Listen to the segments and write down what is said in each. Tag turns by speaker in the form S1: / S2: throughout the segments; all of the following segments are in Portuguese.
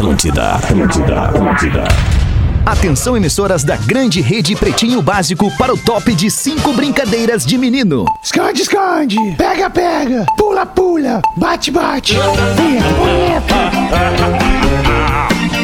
S1: Atlântida, Atlântida, Atlântida. Atenção, emissoras da grande rede Pretinho Básico para o top de cinco brincadeiras de menino.
S2: Esconde, esconde. Pega, pega. Pula, pula. Bate, bate.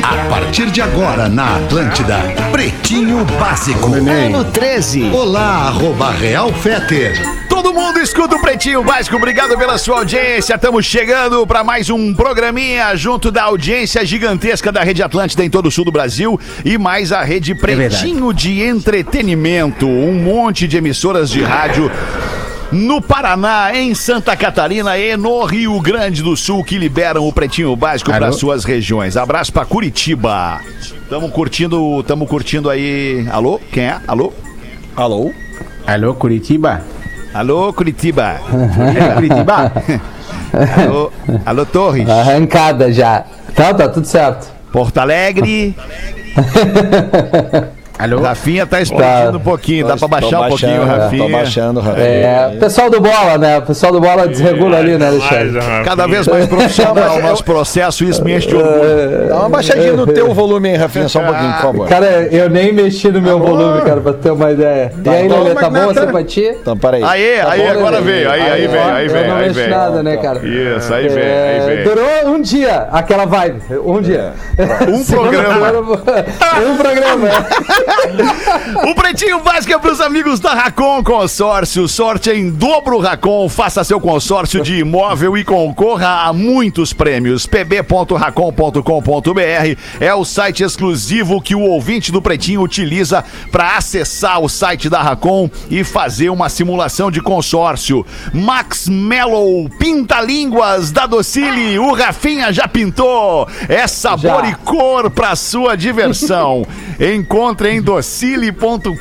S3: A partir de agora na Atlântida, Pretinho Básico.
S1: Ano 13.
S3: Olá, arroba Real Feter.
S4: Todo mundo escuta o Pretinho Básico. Obrigado pela sua audiência. Estamos chegando para mais um programinha junto da audiência gigantesca da Rede Atlântida em todo o sul do Brasil e mais a Rede Pretinho de Entretenimento. Um monte de emissoras de rádio. No Paraná, em Santa Catarina e no Rio Grande do Sul que liberam o Pretinho Básico para suas regiões. Abraço para Curitiba. Tamo curtindo, tamo curtindo aí. Alô? Quem é? Alô?
S5: Alô?
S6: Alô, Curitiba?
S4: Alô, Curitiba.
S6: É Curitiba?
S4: Alô, alô Torres.
S5: Arrancada já. Tá, tá tudo certo.
S4: Porto Alegre.
S6: Alô?
S4: Rafinha tá explodindo
S5: Tá.
S4: um pouquinho. Dá pra baixar um pouquinho,
S5: baixando,
S4: Rafinha.
S5: Tô baixando, Rafinha. É, pessoal do bola, né? O pessoal do bola desregula ali, né, Alexandre?
S4: Cada vez mais profissional o nosso processo e isso me enche de orgulho.
S5: Dá
S2: uma baixadinha no teu volume aí, Rafinha, só um pouquinho, por favor.
S5: Cara, eu nem mexi no meu volume, cara, pra ter uma ideia. e aí, Lelê, tá bom assim pra ti?
S2: Então, peraí.
S4: Aí,
S5: Tá
S4: aí,
S5: bom,
S4: agora veio. Aí, aí vem, aí
S5: Eu
S4: vem,
S5: não
S4: aí
S5: mexo
S4: vem.
S5: nada, né, cara?
S4: Isso, aí vem,
S5: É,
S4: aí vem.
S5: Durou um dia, aquela vibe. Um dia.
S4: Um programa.
S5: um programa.
S4: O Pretinho Básico é pros amigos da Racon Consórcio. Sorte em dobro Racon. Faça seu consórcio de imóvel e concorra a muitos prêmios. pb.racon.com.br é o site exclusivo que o ouvinte do Pretinho utiliza para acessar o site da Racon e fazer uma simulação de consórcio. Max Mellow, pinta-línguas da Docile. O Rafinha já pintou. É sabor
S5: Já.
S4: e cor para sua diversão. Encontre em docile.com.br.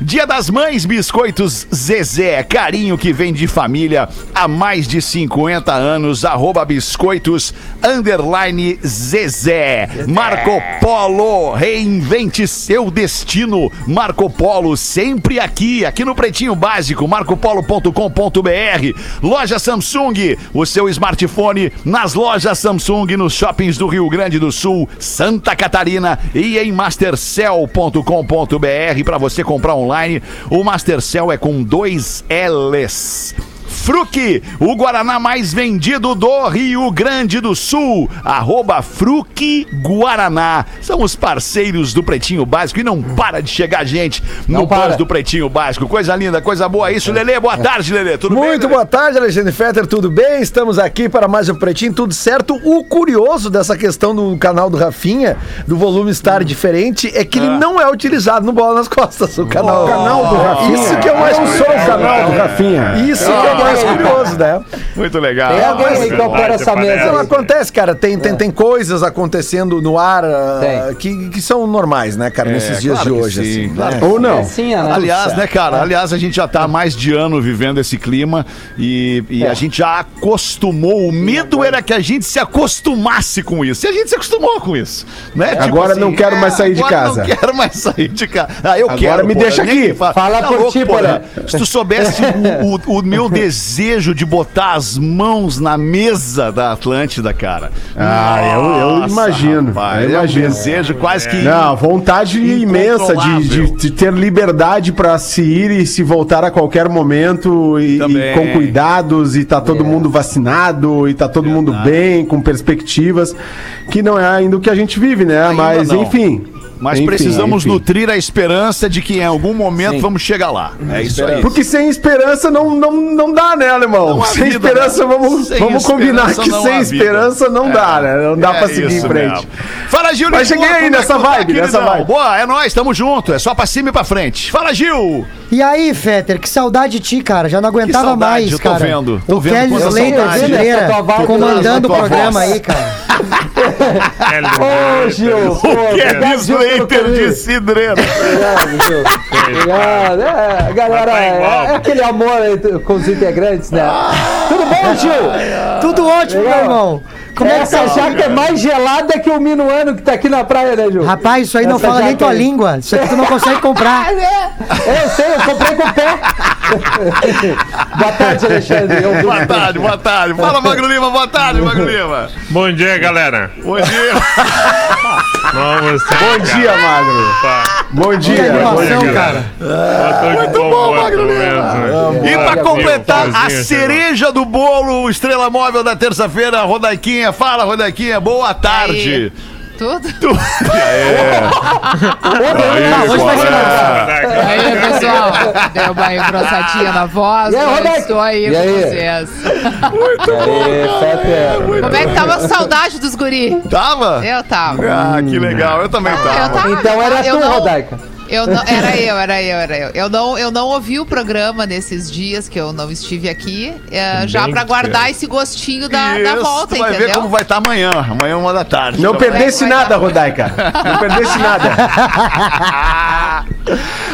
S4: Dia das Mães, biscoitos Zezé, carinho que vem de família há mais de 50 anos. Arroba biscoitos underline Zezé. Marco Polo, reinvente seu destino. Marco Polo, sempre aqui, aqui no Pretinho Básico, marcopolo.com.br. Loja Samsung, o seu smartphone nas lojas Samsung, nos shoppings do Rio Grande do Sul, Santa Catarina e em mastercell.com.br para você comprar online. O Mastercell é com dois L's. Fruc, o Guaraná mais vendido do Rio Grande do Sul. Arroba Fruc Guaraná. São os parceiros do Pretinho Básico e não para de chegar gente no
S5: Não para.
S4: buzz do Pretinho Básico. Coisa linda, coisa boa. Isso, Lelê. Boa tarde, Lelê. Tudo bem?
S2: Muito boa tarde, Alexandre Fetter, tudo bem? Estamos aqui para mais um Pretinho, tudo certo. O curioso dessa questão do canal do Rafinha, do volume estar diferente, é que ele não é utilizado no Bola nas Costas, o canal.
S6: O canal do Rafinha.
S2: Isso que é mais
S6: Eu sou o canal do Rafinha.
S2: Isso que é curioso, né?
S4: Muito legal.
S5: Tem alguém aí que opera essa mesa
S2: Não,
S5: aí.
S2: acontece, cara, tem, tem, tem coisas acontecendo no ar
S5: Tem.
S2: que, que são normais, né, cara, nesses dias
S4: claro
S2: de hoje,
S4: sim,
S2: assim.
S4: claro
S2: né?
S6: Ou não?
S5: Assim, né?
S4: Aliás, né, cara? Aliás, a gente já tá há mais de ano vivendo esse clima e, e a gente já acostumou. O medo era que a gente se acostumasse com isso. E a gente se acostumou com isso, né? Tipo
S6: Agora não quero mais sair de
S4: agora
S6: casa.
S4: Não quero mais sair de casa. Ah, eu
S6: Agora
S4: quero.
S6: me
S4: porra,
S6: deixa aqui.
S4: fala.
S5: Fala
S4: Tá
S5: por
S4: louco,
S5: ti,
S4: porra.
S5: porra.
S4: Se tu soubesse o, o- o meu desejo de botar as mãos na mesa da Atlântida, cara.
S6: Ah, eu- eu
S4: Nossa,
S6: imagino,
S4: rapaz,
S6: eu
S4: é um
S6: imagino.
S4: desejo quase que.
S6: Não, vontade imensa de, de- de ter liberdade pra se ir e se voltar a qualquer momento e, e com cuidados e tá todo
S5: É.
S6: mundo vacinado e tá todo mundo bem, com perspectivas, que não é ainda o que a gente vive, né?
S4: Ainda
S6: Mas
S4: não.
S6: enfim.
S4: Mas
S6: Enfim,
S4: precisamos
S6: enfim.
S4: nutrir a esperança de que em algum momento vamos chegar lá. É isso aí.
S6: Porque sem esperança não, não, não dá, né, alemão? Sem
S4: vida,
S6: esperança,
S4: né?
S6: vamos,
S4: Sem
S6: vamos combinar
S4: esperança
S6: que sem esperança não dá, né? Não dá
S4: É
S6: pra seguir em frente.
S4: mesmo. Fala, Gil
S6: Mas cheguei aí
S4: é
S6: nessa
S4: tá,
S6: vibe, nessa vibe.
S4: Boa, é nóis, tamo junto. É só pra cima e pra frente. Fala, Gil!
S7: E aí, Fetter, que saudade de ti, cara. Já não aguentava
S4: saudade,
S7: mais,
S4: eu tô
S7: cara.
S4: vendo, tô
S7: o
S4: vendo
S7: Kelly Slater
S5: voz,
S7: comandando o programa
S4: voz.
S7: aí, cara.
S5: Ô, Gil,
S4: Kelly
S5: Gil, carinho.
S4: de Cidreira.
S5: Obrigado, Gil. Obrigado. É, galera,
S4: Tá
S5: é, é aquele amor aí com os integrantes, né? Tudo bom, Gil?
S7: Tudo ótimo, meu irmão. Como é que
S5: Essa jaca é mais gelada que o minuano que tá aqui na praia, né, Ju?
S7: Rapaz, isso aí não
S5: Essa
S7: fala nem tua
S5: aí.
S7: língua. Isso aqui tu não consegue comprar.
S5: Ah, é? Eu sei, eu comprei com o pé. Boa tarde, Alexandre. Eu
S4: Boa tarde, boa tarde. Fala, Magro Lima, boa tarde, Magro Lima.
S8: Bom dia, galera.
S4: Bom dia.
S8: Vamos
S6: Bom dia, Magro. Bom
S7: Que
S6: dia.
S7: animação,
S8: dia,
S7: cara.
S8: Muito
S4: bom, Magro Lima. E pra completar a cereja do bolo, Estrela Móvel da terça-feira, Rodaiquinha. Fala, Rodaiquinha, boa tarde.
S9: Tudo?
S7: Ah, hoje vai ser
S8: é?
S9: Aí, pessoal, deu uma engrossadinha na voz,
S5: E aí, Rodak?
S9: estou aí
S5: E
S9: com
S5: aí?
S9: vocês.
S5: Aê, Fetter.
S9: Como é que tava a saudade dos guri?
S4: Tava?
S9: Eu tava.
S4: Ah, que legal. Eu também
S9: Eu
S4: tava.
S9: tava.
S5: Então era
S9: eu
S5: tu,
S9: não,
S5: Rodaica.
S9: Eu não, era eu, era eu, era eu. Eu não, eu não ouvi o programa nesses dias que eu não estive aqui, é, já
S8: que
S9: guardar
S8: é.
S9: esse gostinho da, da
S4: Isso,
S9: volta,
S4: tu vai ver
S9: entendeu?
S4: como vai estar amanhã. Amanhã, uma da tarde.
S6: Não
S4: Então,
S6: perdesse nada, Rodaica. Não perdesse nada.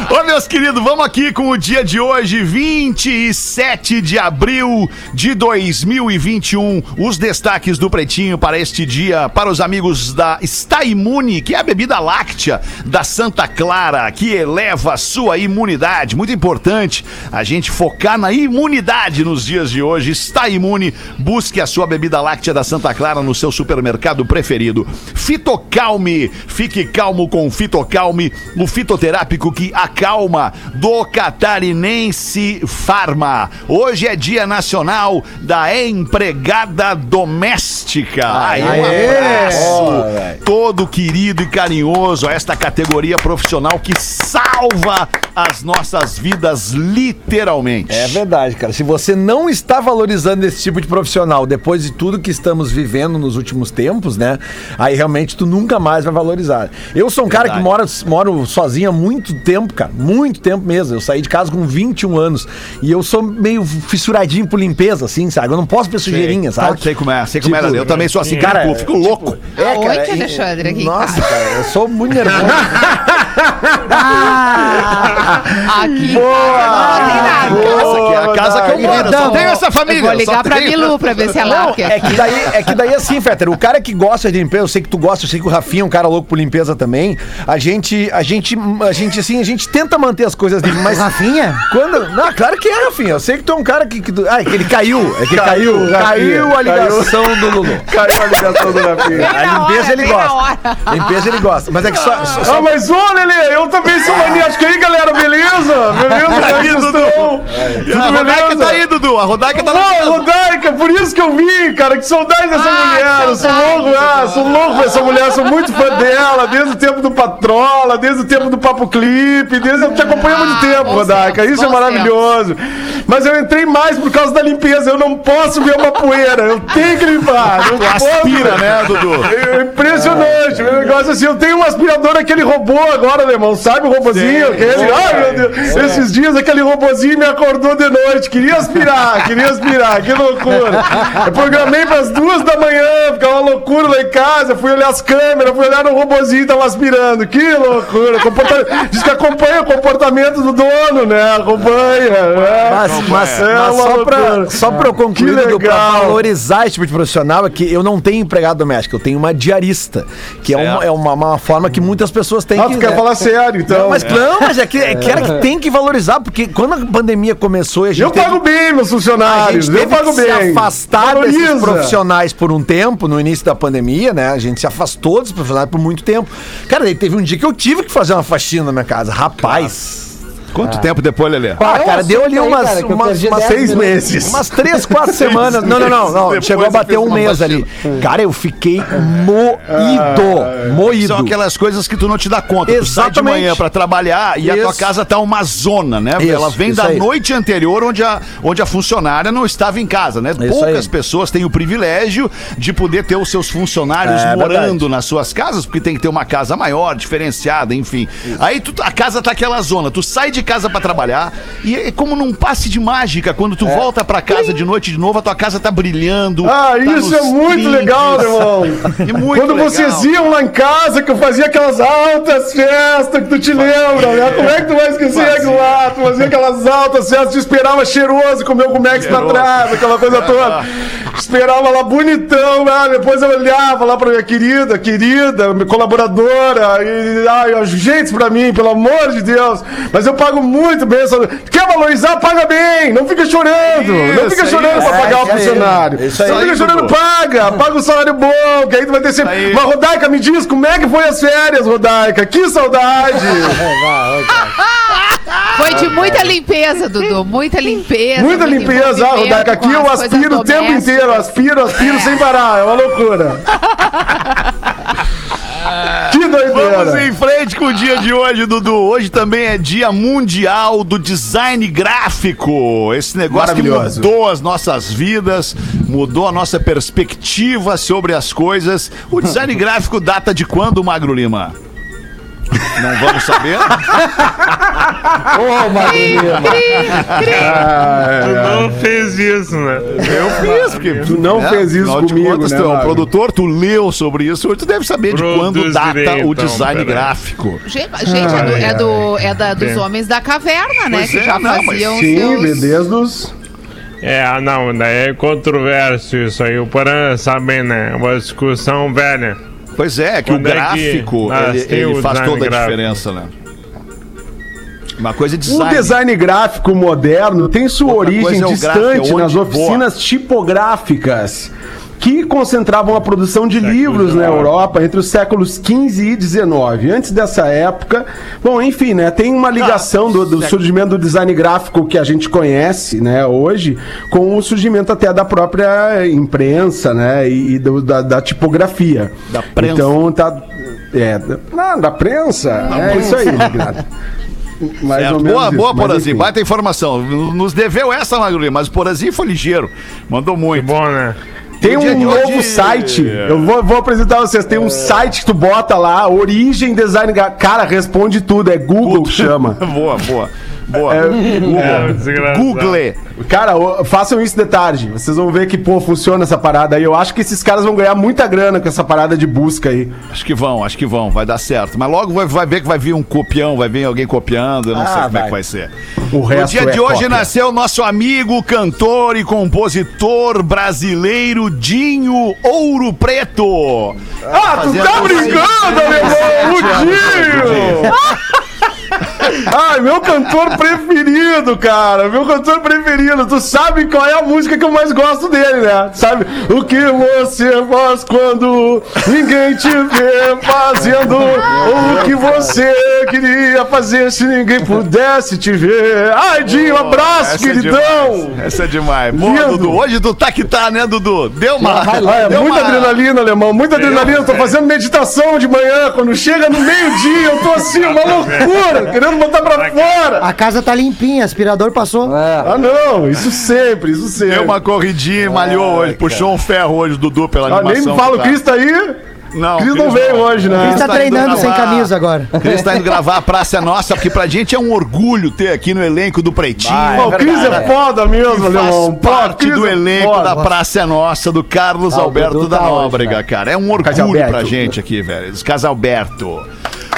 S4: Ô, meus queridos, vamos aqui com o dia de hoje, 27 de abril de 2021. Os destaques do Pretinho para este dia, para os amigos da Está Imune, que é a bebida láctea da Santa Clara, que eleva a sua imunidade. Muito importante a gente focar na imunidade nos dias de hoje. Está Imune, busque a sua bebida láctea da Santa Clara no seu supermercado preferido. Fitocalme, fique calmo com o Fitocalme, o fitoterápico que acalma do Catarinense Farma. Hoje é Dia Nacional da Empregada Doméstica. Aí, um abraço todo querido e carinhoso a esta categoria profissional que salva as nossas vidas literalmente.
S2: É verdade, cara. Se você não está valorizando esse tipo de profissional depois de tudo que estamos vivendo nos últimos tempos, né? Aí realmente tu nunca mais vai valorizar. Eu sou um cara que mora, moro sozinho há muito tempo, cara. Muito tempo mesmo. Eu saí de casa com 21 anos. E eu sou meio fissuradinho por limpeza, assim, sabe? Eu não posso ter sujeirinha, sabe?
S4: Sei como é, sei como
S2: Tipo,
S4: é. Eu também sou assim,
S2: cara,
S4: fico, fico louco.
S2: É, cara, e-
S9: Alexandre, aqui
S2: Nossa,
S9: casa?
S2: cara, eu sou muito nervoso.
S9: Aqui em casa não tem nada.
S4: Essa aqui é a casa que eu moro. Eu só
S7: Então,
S4: tenho essa família.
S9: vou
S4: eu só
S9: ligar pra Milu pra ver se ela
S2: Não,
S9: quer.
S2: é que daí, é que daí assim, Fetter, o cara que gosta de limpeza, eu sei que tu gosta, eu sei que o Rafinha é um cara louco por limpeza também. A gente, a gente, a gente assim, a gente tenta manter as coisas limpas, mas
S7: Rafinha?
S2: quando, não, claro que é, Rafinha. Eu sei que tu é um cara que, que tu- ah, é que ele caiu, é que
S6: Caiu,
S2: caiu, caiu a ligação do Lulu.
S6: Caiu a ligação do Rafinha.
S2: A limpeza
S9: hora,
S2: ele gosta. Limpeza ele gosta, mas é que só, só- só-
S6: Ah, mas ô, Lelê, eu também sou maníaco aí, galera, beleza? Beleza, como é que estão?
S4: A
S6: Tudo
S4: Rodaica tá aí, Dudu. A Rodaica tá lá.
S6: Rodaica, por isso que eu vim, cara, que saudade dessa
S9: Ah,
S6: mulher. Eu sou louco, ah, sou louco por essa mulher, sou muito fã dela, desde o tempo do Patrola, desde o tempo do Papo Clipe, desde eu te acompanho há muito
S9: Ah,
S6: tempo, Rodaica. Isso é maravilhoso. Mas eu entrei mais por causa da limpeza, eu não posso ver uma poeira, eu tenho que limpar. Posso.
S4: aspira, né, Dudu?
S6: É impressionante, o negócio assim. Eu tenho um aspirador, aquele robô agora, alemão. Sabe o robozinho? Aquele? Ai, meu Deus. Esses dias aquele robozinho me acordou de noite. Queria aspirar, queria aspirar. Que loucura. Eu programei para as duas da manhã, ficava uma loucura lá em casa. Fui olhar as câmeras, fui olhar no robozinho, tava aspirando. Que loucura. Comporta... Diz que acompanha o comportamento do dono, né? Acompanha. né?
S2: Mas, mas-
S6: É
S2: mas só, pra,
S6: loucura.
S2: só pra eu concluir,
S6: Que
S2: Dudu, pra
S6: legal.
S2: valorizar esse tipo de profissional, é que eu não tenho empregado doméstico, eu tenho uma diarista, que é, uma, é uma, uma forma que muitas pessoas têm
S6: Ah,
S2: que...
S6: tu quer
S2: né?
S6: falar sério, então.
S2: Não, mas não, mas é que, é que era que tem que valorizar, porque quando a pandemia começou e a gente
S6: Eu
S2: teve-
S6: pago bem meus funcionários, eu pago
S2: que
S6: bem.
S2: Se afastar desses
S6: Valoriza.
S2: profissionais por um tempo, no início da pandemia, né? A gente se afastou dos profissionais por muito tempo. Cara, daí teve um dia que eu tive que fazer uma faxina na minha casa. Rapaz.
S4: Quanto tempo depois, Lelê?
S2: Ah,
S5: é
S2: cara, deu ali
S5: assunto aí,
S2: umas,
S5: cara,
S2: umas, umas
S5: 10
S2: seis meses. Umas três, quatro semanas. Não, não, não. não. Chegou a bater um mês ali. Cara, eu fiquei moído. Moído.
S4: São aquelas coisas que tu não te dá conta. Tu sai de
S2: Exatamente.
S4: manhã pra trabalhar e a tua
S2: Isso.
S4: casa tá uma zona, né?
S2: Isso,
S4: Ela vem
S2: isso
S4: da
S2: aí.
S4: noite anterior onde a, onde a funcionária não estava em casa, né? Poucas
S2: aí.
S4: pessoas têm o privilégio de poder ter os seus funcionários
S2: É,
S4: morando
S2: verdade.
S4: nas suas casas, porque tem que ter uma casa maior, diferenciada, enfim. Aí tu- a casa tá aquela zona. Tu sai de de casa pra trabalhar e é como num passe de mágica, quando tu volta pra casa de noite de novo, a tua casa tá brilhando.
S6: Ah,
S4: tá
S6: isso é muito
S4: trinques.
S6: legal, meu irmão.
S4: É muito
S6: Quando
S4: legal.
S6: vocês iam lá em casa, que eu fazia aquelas altas festas que tu te lembra, né? Como é que tu vai esquecer
S4: Fazia.
S6: aquilo lá? Tu fazia aquelas altas festas, tu esperava cheiroso com o meu Gumex pra trás, aquela coisa toda. Esperava lá bonitão, né? Depois eu olhava lá pra minha querida, querida, minha colaboradora, e ai, gente pra mim, pelo amor de Deus. Mas eu pago muito bem essa. Quer valorizar? Paga bem! Não fica chorando! não
S4: Isso,
S6: fica
S4: é
S6: chorando
S4: isso.
S6: pra pagar o
S2: É, aí.
S6: funcionário.
S2: Isso aí,
S6: não fica chorando, paga! Paga um salário bom, que aí tu vai ter sempre.
S4: aí.
S6: Mas Rodaica, me diz como é que foi as férias, Rodaica? Que saudade!
S9: Foi de muita limpeza, Dudu. Muita limpeza.
S6: Muita limpeza, ah, Rodaica. Aqui eu aspiro o tempo inteiro, aspiro, aspiro sem parar. É uma loucura. que
S4: Vamos
S6: doideira!
S4: em frente com o dia de hoje, Dudu. Hoje também é dia mundial do design gráfico. Esse negócio que mudou as nossas vidas, mudou a nossa perspectiva sobre as coisas. O design gráfico data de quando, Magro Lima? Não vamos saber?
S5: Ô, Magrinho.
S8: Tu não fez isso, né?
S4: Eu fiz, porque
S6: Tu não fez isso
S4: de
S6: comigo,
S4: contas,
S6: né,
S4: tu é um
S6: Magro?
S4: produtor, tu leu sobre isso, tu deve saber de quando data o
S8: então,
S4: design
S8: peraí.
S4: gráfico.
S9: Gente, gente, é, do, é, do- é da, dos
S8: É.
S9: homens da caverna, né?
S4: Pois
S9: que
S4: é,
S9: já
S4: não,
S9: faziam
S6: Sim,
S9: seus...
S6: desde os.
S8: É, ah, não, daí é controverso isso aí. O Porã sabe, né? Uma discussão velha.
S4: Pois é, que
S8: Quando
S4: o
S8: é que
S4: gráfico,
S8: nasceu
S4: ele, ele
S8: o
S4: faz toda a
S8: gráfico?
S4: diferença, né? Uma coisa é
S6: O
S4: design.
S6: design gráfico moderno tem sua
S4: Outra
S6: origem
S4: é o
S6: distante
S4: gráfico,
S6: nas oficinas tipográficas que concentravam a produção de livros na. Europa entre os séculos XV e XIX. Antes dessa época, bom, enfim, né, tem uma ligação do, do surgimento do design gráfico que a gente conhece, né, hoje, com o surgimento até da própria imprensa, né, e, e do- da, da tipografia.
S4: Da prensa.
S6: Então tá, é, da, não, da prensa, é isso aí, Magnata. Mais
S4: Certo.
S6: ou menos
S4: Boa,
S6: isso,
S4: boa, Porazinho. Baita informação. Nos deveu essa, Magro, mas o Porazinho foi ligeiro. Mandou muito.
S8: Bom, né?
S6: Tem um novo
S4: hoje-
S6: site. Eu vou, vou apresentar vocês. Tem um site que tu bota lá, Origem Design. Cara, responde tudo. É Google que chama.
S4: boa, boa. Boa.
S6: É,
S8: É, desgraçado.
S4: Google.
S6: Cara, façam isso de tarde. Vocês vão ver que, pô, funciona essa parada aí. Eu acho que esses caras vão ganhar muita grana com essa parada de busca aí.
S4: Acho que vão, acho que vão. Vai dar certo. Mas logo vai, vai ver que vai vir um copião, vai vir alguém copiando. Eu não
S6: Ah,
S4: sei como é
S6: vai.
S4: que vai ser.
S6: O
S4: No
S6: resto
S4: dia
S6: é
S4: de hoje
S6: cópia.
S4: nasceu nosso amigo, cantor e compositor brasileiro Dinho Ouro Preto.
S6: Ah, tu
S4: Fazendo
S6: tá brincando, alemão! O Dinho! Ai, meu cantor preferido, cara. Meu cantor preferido. Tu sabe qual é a música que eu mais gosto dele, né? Sabe? O que você faz quando ninguém te vê fazendo o que você queria fazer se ninguém pudesse te ver. Ai, Dinho, abraço,
S4: Essa é
S6: queridão!
S4: demais. Essa é demais. Boa. Dudu. Hoje tu tá que tá, né, Dudu? Deu uma.
S6: Ah, é
S4: deu
S6: muita
S4: uma-
S6: adrenalina, alemão, muita adrenalina. Eu tô fazendo meditação de manhã. Quando chega no meio-dia, eu tô assim, uma loucura, querendo botar pra fora.
S7: A casa tá limpinha, aspirador passou.
S6: Ah, não, isso sempre, isso sempre.
S4: Deu uma corridinha e malhou hoje. Puxou um ferro hoje, Dudu, pela
S6: Ah,
S4: animação.
S6: nem me fala, o
S4: que tá.
S6: Cris tá aí.
S4: Não,
S6: Cris não veio hoje, né?
S7: Ele tá
S4: tá
S7: treinando sem camisa agora.
S4: Cris tá indo gravar a Praça é Nossa, porque pra gente é um orgulho ter aqui no elenco do Pretinho.
S6: Pô, o Cris é foda mesmo. Pô,
S4: parte
S6: Cris
S4: do
S6: é
S4: elenco
S6: foda.
S4: da Praça é Nossa, do Carlos
S5: Ah,
S4: Alberto da
S5: tá hoje,
S4: Nóbrega,
S5: né?
S4: cara. É um orgulho
S6: Casalberto.
S4: pra gente aqui, velho. Os Casalberto.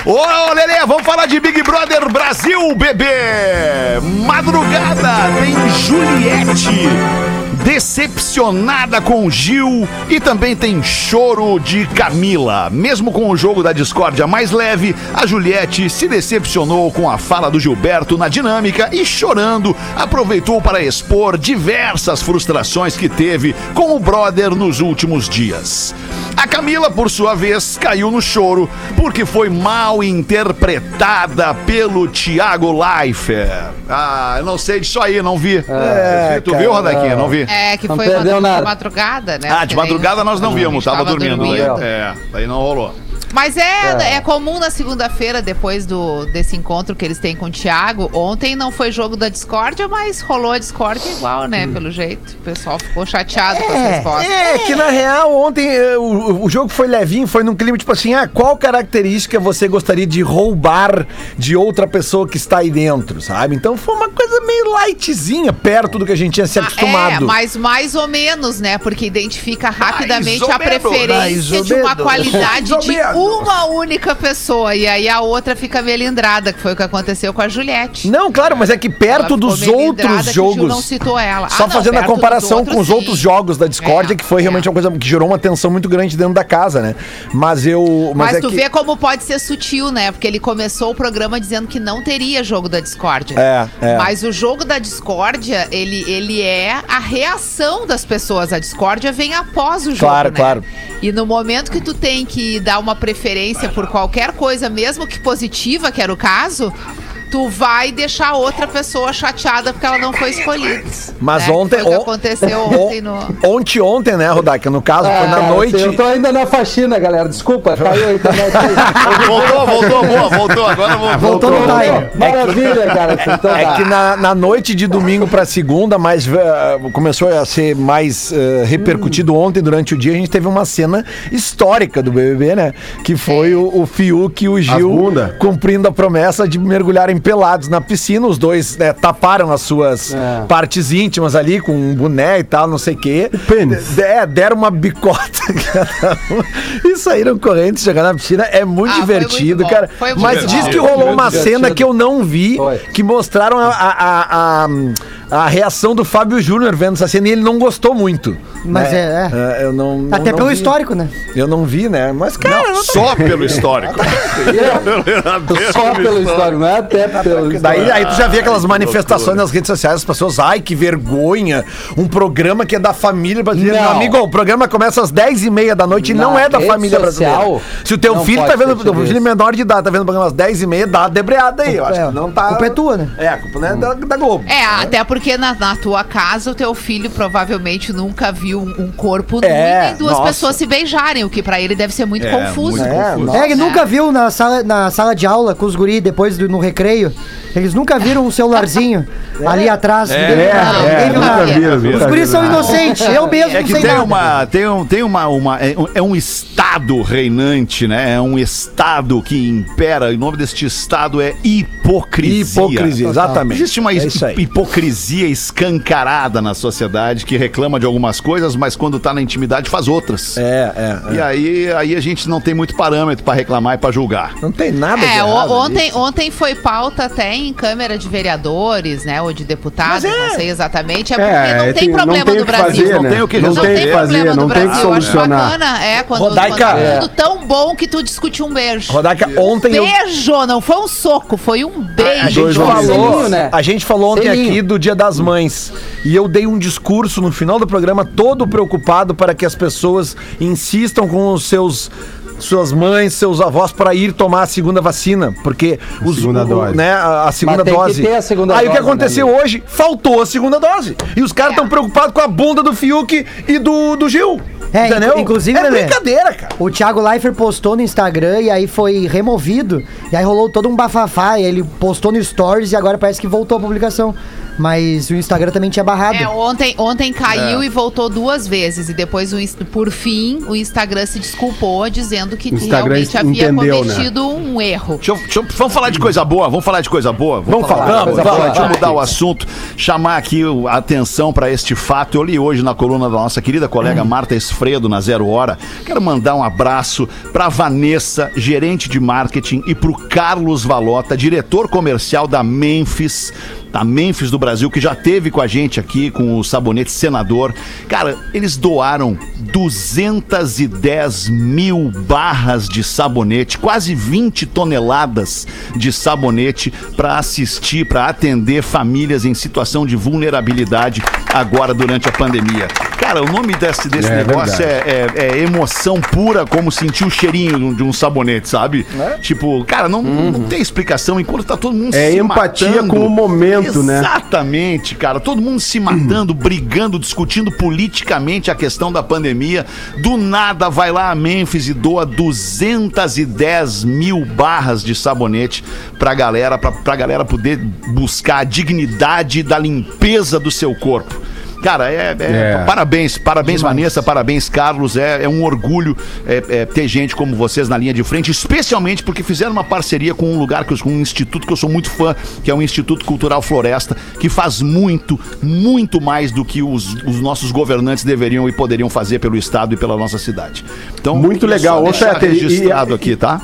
S4: Ô, Lelê, vamos falar de Big Brother Brasil, bebê! Madrugada tem Juliette decepcionada com Gil e também tem choro de Camila. Mesmo com o jogo da discórdia mais leve, a Juliette se decepcionou com a fala do Gilberto na dinâmica e chorando aproveitou para expor diversas frustrações que teve com o brother nos últimos dias. A Camila, por sua vez, caiu no choro porque foi mal interpretada pelo Thiago Leifert. Ah, eu não sei disso aí, não vi.
S6: É,
S4: tu viu, Rodaquinha? Não vi.
S9: É, que
S5: Não
S9: foi
S5: perdeu
S9: de madrugada, né?
S4: Ah, de madrugada nós não vimos, tava
S9: tava
S4: dormindo.
S9: dormindo.
S4: Daí, é, daí não rolou.
S9: Mas é, é. comum na segunda-feira, depois do, desse encontro que eles têm com o Thiago. Ontem não foi jogo da discórdia, mas rolou a discórdia igual, né? Pelo jeito. O pessoal ficou chateado com as respostas.
S2: É, que na real, ontem eh, o, o jogo foi levinho, foi num clima tipo assim: ah, qual característica você gostaria de roubar de outra pessoa que está aí dentro, sabe? Então foi uma coisa meio lightzinha, perto do que a gente tinha se
S9: É,
S2: acostumado.
S9: mas mais ou menos, né? Porque identifica rapidamente a preferência de uma qualidade de. Uma única pessoa. E aí a outra fica melindrada, que foi o que aconteceu com a Juliette.
S2: Não, claro, mas é que perto dos outros jogos.
S9: não citou ela.
S2: Só
S9: Ah, não,
S2: fazendo a comparação com os
S9: sim.
S2: outros jogos da Discord,
S9: É,
S2: que foi
S9: é.
S2: realmente uma coisa que gerou uma tensão muito grande dentro da casa, né? Mas eu. Mas,
S9: Mas,
S2: é
S9: tu
S2: que...
S9: vê como pode ser sutil, né? Porque ele começou o programa dizendo que não teria jogo da discórdia.
S2: É, é.
S9: Mas o jogo da discórdia, ele, ele é a reação das pessoas. A discórdia vem após o jogo,
S2: Claro,
S9: né?
S2: claro.
S9: E no momento que tu tem que dar uma preferência por qualquer coisa, mesmo que positiva, que era o caso, tu vai deixar outra pessoa chateada porque ela não foi escolhida.
S2: Mas
S9: né?
S2: ontem.
S9: Que
S2: on-
S9: aconteceu
S2: on-
S9: ontem no...
S2: Ontem, ontem, né, Rodak? No caso, foi na
S5: cara,
S2: noite.
S5: assim, eu tô ainda na faxina, galera. Desculpa, caiu a internet aí.
S4: Voltou, voltou, boa, voltou, agora voltou.
S7: Voltou no time.
S5: Maravilha, cara.
S2: É
S5: tá.
S2: que na, na noite de domingo pra segunda, mas eh, começou a ser mais eh, repercutido ontem durante o dia. A gente teve uma cena histórica do BBB, né? Que foi o, o Fiuk e o Gil cumprindo a promessa de mergulharem pelados na piscina. Os dois né, taparam as suas
S5: É.
S2: partes íntimas ali com um boné e tal, não sei o quê.
S6: pênis.
S2: De- É, deram uma bicota cada um e saíram correndo jogar na piscina. É muito
S9: Ah,
S2: divertido,
S9: muito
S2: cara.
S9: Foi muito
S2: Mas
S9: bom.
S2: diz que rolou uma
S5: Divertido.
S2: cena que eu não vi,
S5: Foi.
S2: que mostraram a, a, a, a- a reação do Fábio Júnior vendo essa cena e ele não gostou muito.
S7: Mas
S2: né?
S7: é,
S2: eu não, não-
S7: Até
S2: não
S7: pelo
S2: vi.
S7: histórico, né?
S2: Eu não vi, né? Mas, cara, não,
S4: Só pelo histórico.
S5: Só pelo histórico, não é até pelo
S2: Daí aí tu já vê aquelas manifestações nas redes sociais, as pessoas, ai, que vergonha, um programa que é da família brasileira.
S5: Não.
S2: Meu amigo, o programa começa às 10 e meia da noite e não é da família brasileira.
S5: social,
S2: Se o teu filho tá vendo, o filho menor de idade tá vendo o programa às 10 e meia, dá uma debreada aí. Eu acho
S7: É,
S2: que não tá.
S7: a culpa é tua, né?
S2: É, a culpa não é da, da Globo.
S9: É, até porque na, na tua casa o teu filho provavelmente nunca viu um, um corpo nu
S2: É,
S9: e nem duas
S2: nossa.
S9: pessoas se beijarem, o que pra ele deve ser muito
S4: É,
S9: confuso.
S4: muito
S2: É,
S4: confuso.
S7: É, ele nunca viu na sala, na sala de aula com os guris depois do, no recreio. Eles nunca viram um celularzinho ali atrás. Ninguém-
S2: é, é,
S7: viu
S6: nunca
S7: nada.
S6: viram,
S7: Os guris são inocentes. Eu mesmo
S4: É
S7: não
S4: que
S7: sei
S4: tem
S7: nada.
S4: uma, tem, um, tem uma, uma é, um, é um estado reinante, né? É um estado que impera. E o nome deste estado é hipocrisia.
S2: Hipocrisia, exatamente.
S4: Existe uma
S2: É
S4: hipocrisia escancarada na sociedade que reclama de algumas coisas, mas quando tá na intimidade faz outras.
S2: É, é,
S4: E aí, aí a gente não tem muito parâmetro pra reclamar e pra julgar.
S2: Não tem nada de
S9: É, o-
S2: errado
S9: ontem, ontem foi pauta até em Câmara de Vereadores, né? Ou de deputados,
S2: é.
S9: não sei exatamente. É porque
S6: É,
S9: não tem
S6: tem- não
S9: problema
S6: tem
S9: no
S6: o que
S9: Brasil.
S6: fazer,
S4: Não
S6: né?
S4: tem o que
S6: Não
S4: resolver.
S6: tem que fazer,
S9: problema
S6: não
S9: no
S6: tem que
S9: Brasil. Eu acho
S6: solucionar.
S9: bacana, é, quando,
S2: Rodaica,
S9: quando
S2: é.
S9: tudo tão bom que tu discutiu um beijo.
S2: Rodaica, ontem eu.
S9: Beijo, não foi um soco, foi um beijo.
S2: A gente falou,
S5: selinho, né?
S2: a gente falou ontem
S5: Selinho.
S2: aqui do Dia das Mães e eu dei um discurso no final do programa todo preocupado para que as pessoas insistam com os seus suas mães, seus avós para ir tomar a segunda vacina, porque os,
S6: segunda
S2: o-
S6: dose.
S2: né, a, a segunda
S5: tem que
S2: dose.
S5: ter a segunda
S2: Aí o que
S5: dose, né,
S2: aconteceu
S5: amigo?
S2: hoje? Faltou a segunda dose. E os caras estão preocupados com a bunda do Fiuk e do, do Gil.
S7: É,
S2: entendeu?
S7: inclu- inclusive,
S2: é brincadeira, cara.
S7: O Thiago Leifert postou no Instagram e aí foi removido. E aí rolou todo um bafafá. E ele postou no Stories e agora parece que voltou a publicação. Mas o Instagram também tinha barrado.
S9: É, ontem, ontem caiu
S2: É.
S9: e voltou duas vezes. E depois, o, por fim, o Instagram se desculpou, dizendo que realmente havia
S6: entendeu, né?
S9: cometido um erro.
S4: Deixa eu- deixa eu- vamos falar de coisa boa, vamos falar de coisa boa.
S2: Vamos falar,
S4: Vamos,
S2: vamos,
S4: vamos,
S2: vamos.
S4: Deixa eu mudar o assunto, chamar aqui a atenção para este fato. Eu li hoje na coluna da nossa querida colega Marta Esfredo, na Zero Hora. Quero mandar um abraço para Vanessa, gerente de marketing, e para o Carlos Valota, diretor comercial da Memphis. Da Memphis do Brasil, que já teve com a gente aqui com o sabonete senador. Cara, eles doaram 210 mil barras de sabonete, quase 20 toneladas de sabonete para assistir, para atender famílias em situação de vulnerabilidade agora durante a pandemia. Cara, o nome desse, desse
S6: É
S4: negócio é, é- é emoção pura, como sentir o cheirinho de um- de um sabonete, sabe? Tipo, cara, não, não tem explicação enquanto tá todo mundo
S6: É empatia
S4: matando.
S6: com o momento, né?
S4: Exatamente, cara. Todo mundo se matando, brigando, discutindo politicamente a questão da pandemia. Do nada vai lá a Memphis e doa 210 mil barras de sabonete pra galera, pra, pra galera poder buscar a dignidade da limpeza do seu corpo. Cara, é, é-
S6: É.
S4: parabéns, parabéns Vanessa, parabéns Carlos, é, é um orgulho é, é, ter gente como vocês na linha de frente, especialmente porque fizeram uma parceria com um lugar, que eu, com um instituto que eu sou muito fã, que é o Instituto Cultural Floresta, que faz muito, muito mais do que os, os nossos governantes deveriam e poderiam fazer pelo estado e pela nossa cidade. Então,
S6: Muito legal. Ô,
S4: deixar
S6: e-
S4: registrado
S6: e-
S4: aqui, tá?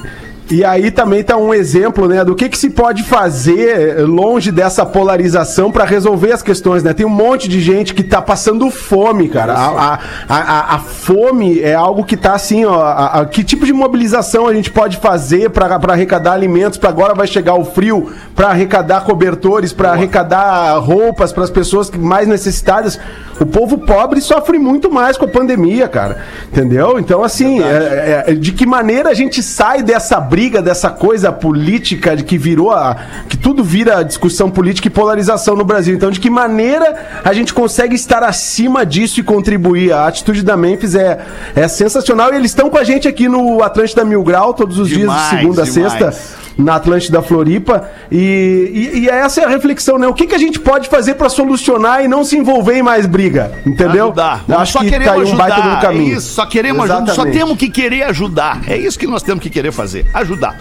S6: E aí também tá um exemplo, né, do que, que se pode fazer longe dessa polarização para resolver as questões, né? Tem um monte de gente que tá passando fome, cara. A, a, a, a fome é algo que tá assim, ó. a- que tipo de mobilização a gente pode fazer para arrecadar alimentos? Para agora vai chegar o frio, para arrecadar cobertores, para arrecadar roupas para as pessoas mais necessitadas. O povo pobre sofre muito mais com a pandemia, cara. Entendeu? Então, assim, é- é- de que maneira a gente sai dessa briga, dessa coisa política de que virou a. que tudo vira discussão política e polarização no Brasil. Então, de que maneira a gente consegue estar acima disso e contribuir? A atitude da Memphis é, é sensacional e eles estão com a gente aqui no Atlântida Mil Grau todos os
S4: Demais,
S6: dias, de segunda a
S4: demais.
S6: sexta na Atlântida Floripa. E, e- e essa é a reflexão, né? O que, que a gente pode fazer para solucionar e não se envolver em mais briga? Entendeu?
S4: Ajudar.
S6: Acho
S4: só
S6: que
S4: queremos
S6: tá aí um baita
S4: ajudar.
S6: do caminho.
S4: É isso, só queremos ajudar. Só temos que querer ajudar. É isso que nós temos que querer fazer. Ajudar.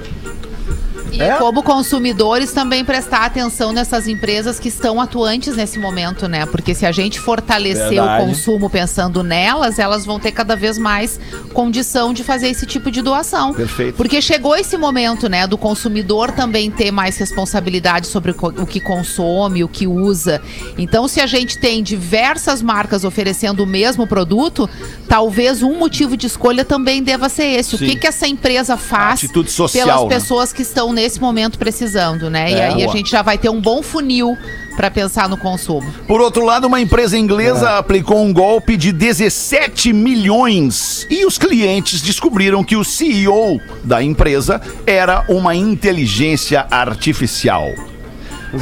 S9: E como consumidores também prestar atenção nessas empresas que estão atuantes nesse momento, né? Porque se a gente fortalecer
S2: Verdade.
S9: o consumo pensando nelas, elas vão ter cada vez mais condição de fazer esse tipo de doação.
S4: Perfeito.
S9: Porque chegou esse momento, né, do consumidor também ter mais responsabilidade sobre o o que consome, o que usa. Então, se a gente tem diversas marcas oferecendo o mesmo produto, talvez um motivo de escolha também deva ser esse. O
S4: Sim.
S9: que, que essa empresa faz pelas
S4: né?
S9: pessoas que estão nesse momento precisando, né? e
S4: É,
S9: aí a
S4: boa.
S9: gente já vai ter um bom funil para pensar no consumo.
S4: Por outro lado, uma empresa inglesa aplicou um golpe de 17 milhões e os clientes descobriram que o CEO da empresa era uma inteligência artificial.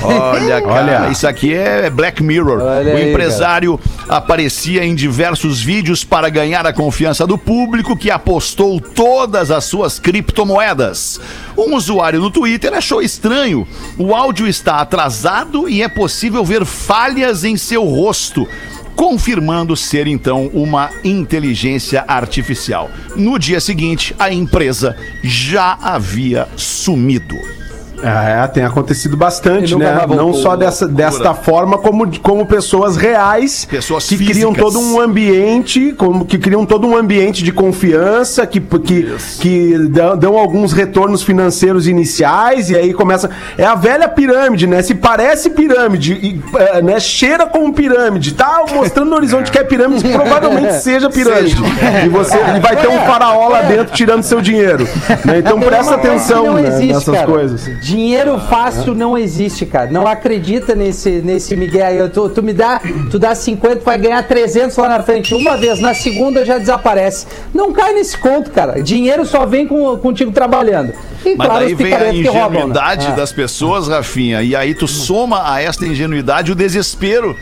S4: Olha, cara,
S6: Olha.
S4: isso aqui é Black Mirror.
S5: Olha
S4: o
S5: aí,
S4: empresário aparecia em diversos vídeos para ganhar a confiança do público que apostou todas as suas criptomoedas. Um usuário no Twitter achou estranho. O áudio está atrasado e é possível ver falhas em seu rosto. Confirmando ser então uma inteligência artificial. No dia seguinte, a empresa já havia sumido.
S6: É, tem acontecido bastante, né? Não só dessa, desta forma, como, como pessoas reais
S4: Pessoas
S6: que criam
S4: físicas.
S6: todo um ambiente, como que criam todo um ambiente de confiança, que, que, que dão, dão alguns retornos financeiros iniciais, e aí começa. É a velha pirâmide, né? Se parece pirâmide, e, é, né? cheira como pirâmide, tá mostrando no horizonte que é pirâmide, provavelmente seja pirâmide. E você e vai ter um faraó lá dentro tirando seu dinheiro. né? Então presta atenção
S5: não
S6: né,
S5: existe,
S6: nessas
S5: cara.
S6: coisas.
S5: Dinheiro fácil não existe, cara. Não acredita nesse, nesse Miguel aí. Tu, tu me dá, tu dá 50, vai ganhar 300 lá na frente. Uma vez, na segunda já desaparece. Não cai nesse conto, cara. Dinheiro só vem com, contigo trabalhando. E
S4: Mas daí
S5: os
S4: vem a
S5: que roubam, né?
S4: ingenuidade
S5: Ah.
S4: das pessoas, Rafinha, e aí tu soma a esta ingenuidade o desespero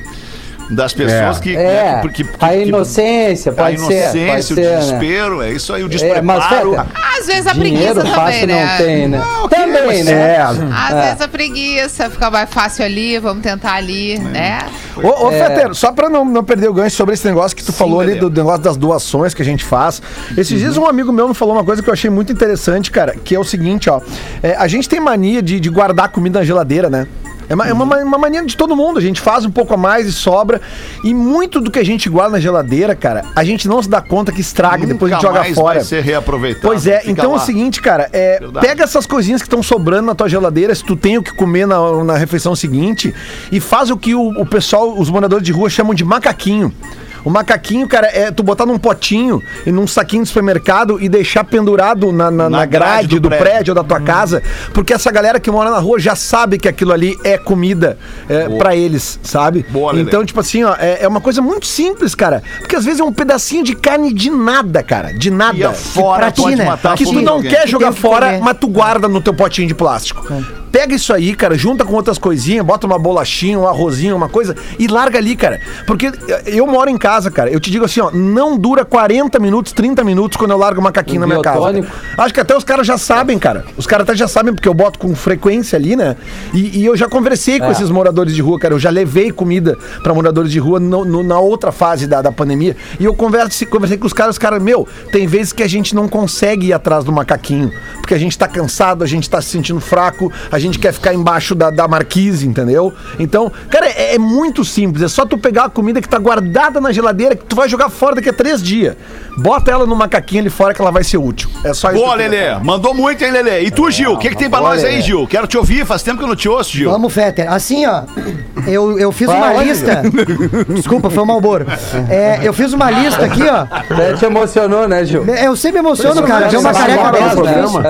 S4: das pessoas
S6: É.
S4: que,
S5: É,
S4: né, que, que-
S5: a
S4: que-
S5: inocência,
S4: a
S5: pode ser.
S4: inocência,
S5: Pode
S4: o
S5: ser, né?
S4: desespero, é isso aí, o
S5: É,
S4: despreparo.
S5: mas, Feta,
S9: Às vezes a preguiça
S5: fácil
S9: também, né?
S5: não tem, né?
S4: ok,
S5: também,
S4: mas
S5: né?
S6: É,
S9: Às
S5: É.
S9: vezes a preguiça, fica mais fácil ali, vamos tentar ali, né?
S2: Ô, ô só pra não, não perder o gancho sobre esse negócio que tu falou ali, do negócio das doações que a gente faz. Esses dias um amigo meu me falou uma coisa que eu achei muito interessante, cara, que é o seguinte, ó. É, a gente tem mania de, de guardar comida na geladeira, né? É uma, é uma, uma mania de todo mundo. A gente faz um pouco a mais e sobra. E muito do que a gente guarda na geladeira, cara, a gente não se dá conta que estraga e depois a gente
S4: Nunca
S2: joga
S4: mais
S2: fora.
S4: vai ser reaproveitado.
S2: Pois é, então é o
S4: lá.
S2: seguinte, cara, é, pega essas coisinhas que estão sobrando na tua geladeira, se tu tem o que comer na, na refeição seguinte, e faz o que o, o pessoal, os moradores de rua chamam de macaquinho. O macaquinho, cara, é tu botar num potinho e num saquinho de supermercado e deixar pendurado na, na, na grade,
S4: grade do
S2: do,
S4: prédio.
S2: prédio. ou da tua casa, porque essa galera que mora na rua já sabe que aquilo ali é comida é, para eles, sabe?
S4: Boa, Lelê.
S2: então, tipo assim, ó, é, é uma coisa muito simples, cara. Porque às vezes é um pedacinho de carne de nada, cara. De nada.
S4: E é fora,
S7: pra ti, né?
S2: que tu não
S4: alguém.
S2: quer jogar
S7: que
S2: fora, mas tu guarda no teu potinho de plástico. Pega isso aí, cara, junta com outras coisinhas, bota uma bolachinha, um arrozinho, uma coisa e larga ali, cara. Porque eu moro em casa, cara. Eu te digo assim, ó, não dura 40 minutos, 30 minutos quando eu largo o macaquinho na minha casa. cara. Acho que até os caras já sabem, cara. Os caras até já sabem, porque eu boto com frequência ali, né? E, e eu já conversei com
S5: É.
S2: esses moradores de rua, cara. Eu já levei comida pra moradores de rua no- no- na outra fase da, da pandemia. E eu conversei, conversei com os caras, os caras, meu, tem vezes que a gente não consegue ir atrás do macaquinho. Porque a gente tá cansado, a gente tá se sentindo fraco, a gente quer ficar embaixo da, da marquise, entendeu? Então, cara, é, é muito simples. É só tu pegar a comida que tá guardada na geladeira, que tu vai jogar fora daqui a três dias. Bota ela no macaquinho ali fora que ela vai ser útil. É só isso.
S4: Boa, Lelê. Mandou muito, hein, Lelê? E tu, Gil? O que, que tem pra nós aí, Gil? Quero te ouvir. Faz tempo que eu não te ouço, Gil.
S7: Vamos, Fetter. Assim, ó, eu, eu fiz
S5: Vai
S7: uma
S5: aonde,
S7: lista. Desculpa, foi o Malboro. É, eu fiz uma lista aqui, ó.
S5: Até te emocionou, né, Gil?
S7: Eu sempre me emociono, cara. Ver uma careca
S6: é o
S7: dessa.
S6: programa.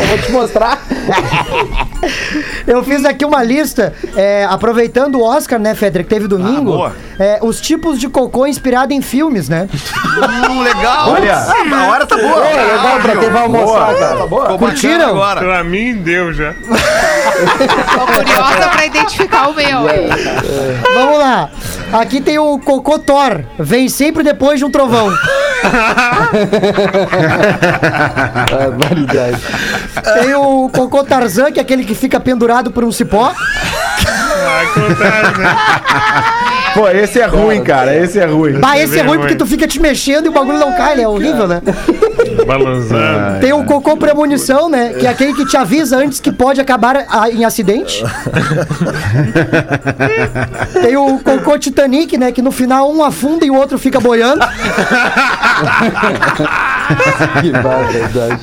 S5: Eu vou te mostrar.
S7: Eu fiz aqui uma lista, é, aproveitando o Oscar, né, Fetter, que teve domingo.
S4: boa.
S7: é, os tipos de cocô inspirado em filmes, né?
S4: Hum, legal. Olha. a hora tá boa.
S5: É legal pra quem vai almoçar, cara.
S4: Ficou bacana
S7: Curtiram?
S4: Agora.
S8: Pra mim, deu já.
S9: Tô curiosa pra identificar o meu.
S7: Vamos lá. Aqui tem o cocô Thor. Vem sempre depois de um trovão. Tem o cocô Tarzan, que é aquele que fica pendurado por um cipó.
S8: Acontece, né?
S6: Pô, esse é ruim, cara. Esse é ruim.
S7: Bah, esse é ruim
S8: vergonha.
S7: porque tu fica te mexendo e o bagulho não cai, né? É horrível, né?
S8: Balançando.
S7: Tem o cocô premonição, né? Que é aquele que te avisa antes que pode acabar a- em acidente. Tem o cocô Titanic, né? Que no final um afunda e o outro fica boiando.
S5: Que barbaridade.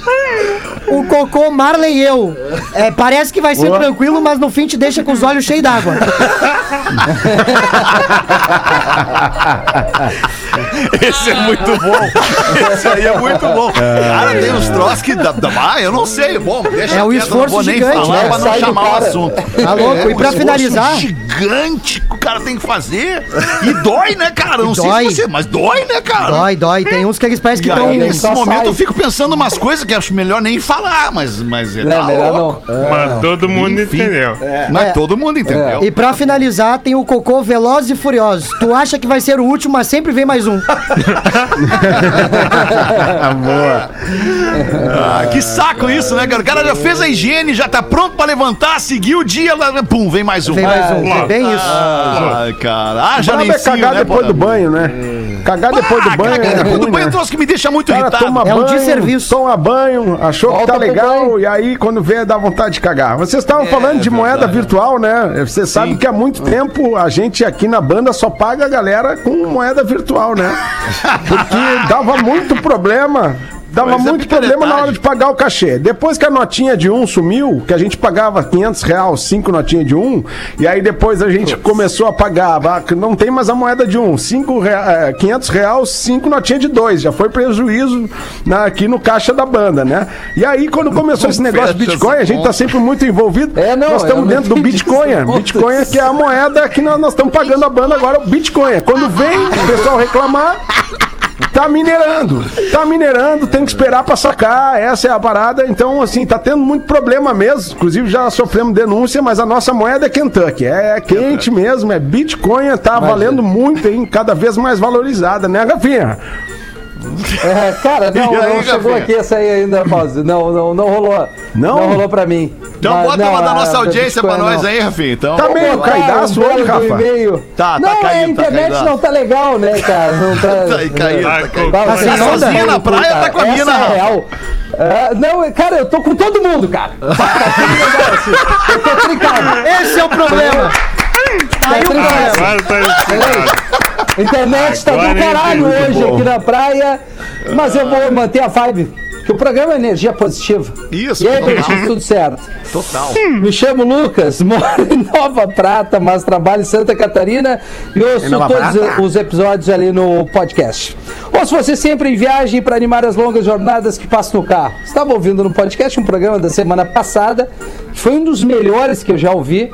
S7: O cocô Marley e eu. É, parece que vai ser tranquilo, mas no fim te deixa com os olhos cheios d'água.
S4: Esse é muito bom. Esse aí é muito bom. Cara, tem uns troços que. dá- dá- Ah, eu não sei. Bom, deixa
S7: É
S4: quieto,
S7: esforço
S4: não vou nem
S7: gigante,
S4: falar
S7: né?
S4: pra não
S5: Sai
S4: chamar o assunto.
S7: Tá louco?
S4: É,
S7: e
S4: um
S7: pra
S4: esforço
S7: finalizar,
S4: gigante que o cara tem que fazer. E dói, né, cara? Não sei
S7: Dói.
S4: se você, mas dói, né, cara?
S7: dói, dói. Tem uns que eles parecem que
S4: E
S7: estão.
S4: nesse momento
S5: sai.
S4: eu fico pensando umas coisas que acho melhor nem falar, mas, mas é
S5: Não,
S4: tá
S5: melhor
S4: louco.
S5: não.
S8: Mas todo mundo entendeu.
S4: Mas
S7: É.
S4: todo mundo entendeu.
S7: E pra finalizar, tem o cocô Velozes e Furiosos. Tu acha que vai ser o último, mas sempre vem mais um.
S4: Ah, que saco isso, né, cara? O cara já fez a higiene, já tá pronto pra levantar, seguir o dia, lá, pum, vem mais um.
S7: Vem mais um. É bem isso.
S4: Ai, cara. Ah, já nem
S6: é cagar depois do banho, né? Cagar depois do banho
S4: Cagar
S6: é
S4: depois do banho é um
S6: né?
S4: troço que me deixa muito
S6: cara
S4: irritado.
S6: toma
S7: É um
S6: banho,
S7: desserviço.
S6: toma banho, achou que
S5: Volta
S6: tá
S5: pro
S6: legal, e aí quando vê, dá vontade de cagar. Vocês estavam falando de moeda virtual, né? Você sabe que há muito tempo a gente aqui na banda só paga a galera com moeda virtual, né? Porque dava muito problema. Dava
S4: Mas é
S6: muito problema na hora de pagar o cachê. Depois que a notinha de um sumiu, que a gente pagava 500 reais, cinco notinhas de um, e aí depois a gente começou a pagar, não tem mais a moeda de um, cinco rea- eh, 500 reais, cinco notinhas de dois. Já foi prejuízo na- aqui no caixa da banda, né? E aí quando começou esse negócio de Bitcoin, a gente tá sempre muito envolvido.
S5: É, não,
S6: nós estamos
S5: não
S6: dentro do Bitcoin. Bitcoin que é a moeda que nós nós estamos pagando a banda agora, o Bitcoin. Quando vem o pessoal reclamar, Tá minerando, tá minerando, tem que esperar pra sacar, essa é a parada. Então, assim, tá tendo muito problema mesmo. Inclusive, já sofremos denúncia, mas a nossa moeda é Kentucky. É quente mesmo, é Bitcoin, tá valendo muito, hein? Cada vez mais valorizada, né, Rafinha?
S5: É, cara, não,
S4: aí,
S5: não chegou aqui essa aí ainda, Pause. Não, não, não rolou.
S6: Não?
S5: Não rolou pra mim.
S4: Então
S5: Mas,
S4: bota
S5: não,
S4: uma da
S5: a-
S4: nossa audiência pra nós
S5: não.
S4: aí, Rafinha. Então.
S6: Tá meio caidaço hoje, Rafa?
S5: e-mail.
S4: Tá, tá
S5: não,
S4: caído,
S5: a
S4: tá
S5: internet
S4: caído.
S5: não tá legal, né, cara? Não tá,
S4: Tá aí, caído, tá caído.
S5: Tá,
S8: Tá
S4: sozinha na praia, tá com a
S5: Essa
S4: mina,
S5: é real. É, não, cara, eu tô com todo mundo, cara. Tá. Eu tô trincado.
S7: Esse é o problema. Aí o problema.
S8: Explicado.
S5: Internet tá do caralho hoje aqui na praia, mas eu vou manter a vibe que o programa é energia positiva.
S4: Isso,
S5: E aí, tudo certo.
S4: Total.
S5: Me chamo Lucas, moro em Nova Prata, mas trabalho em Santa Catarina e ouço
S2: Nova
S5: todos
S2: Prata?
S5: os episódios ali no podcast. Ouço você sempre em viagem para animar as longas jornadas que passo no carro. Estava ouvindo no podcast um programa da semana passada, que foi um dos melhores que eu já ouvi,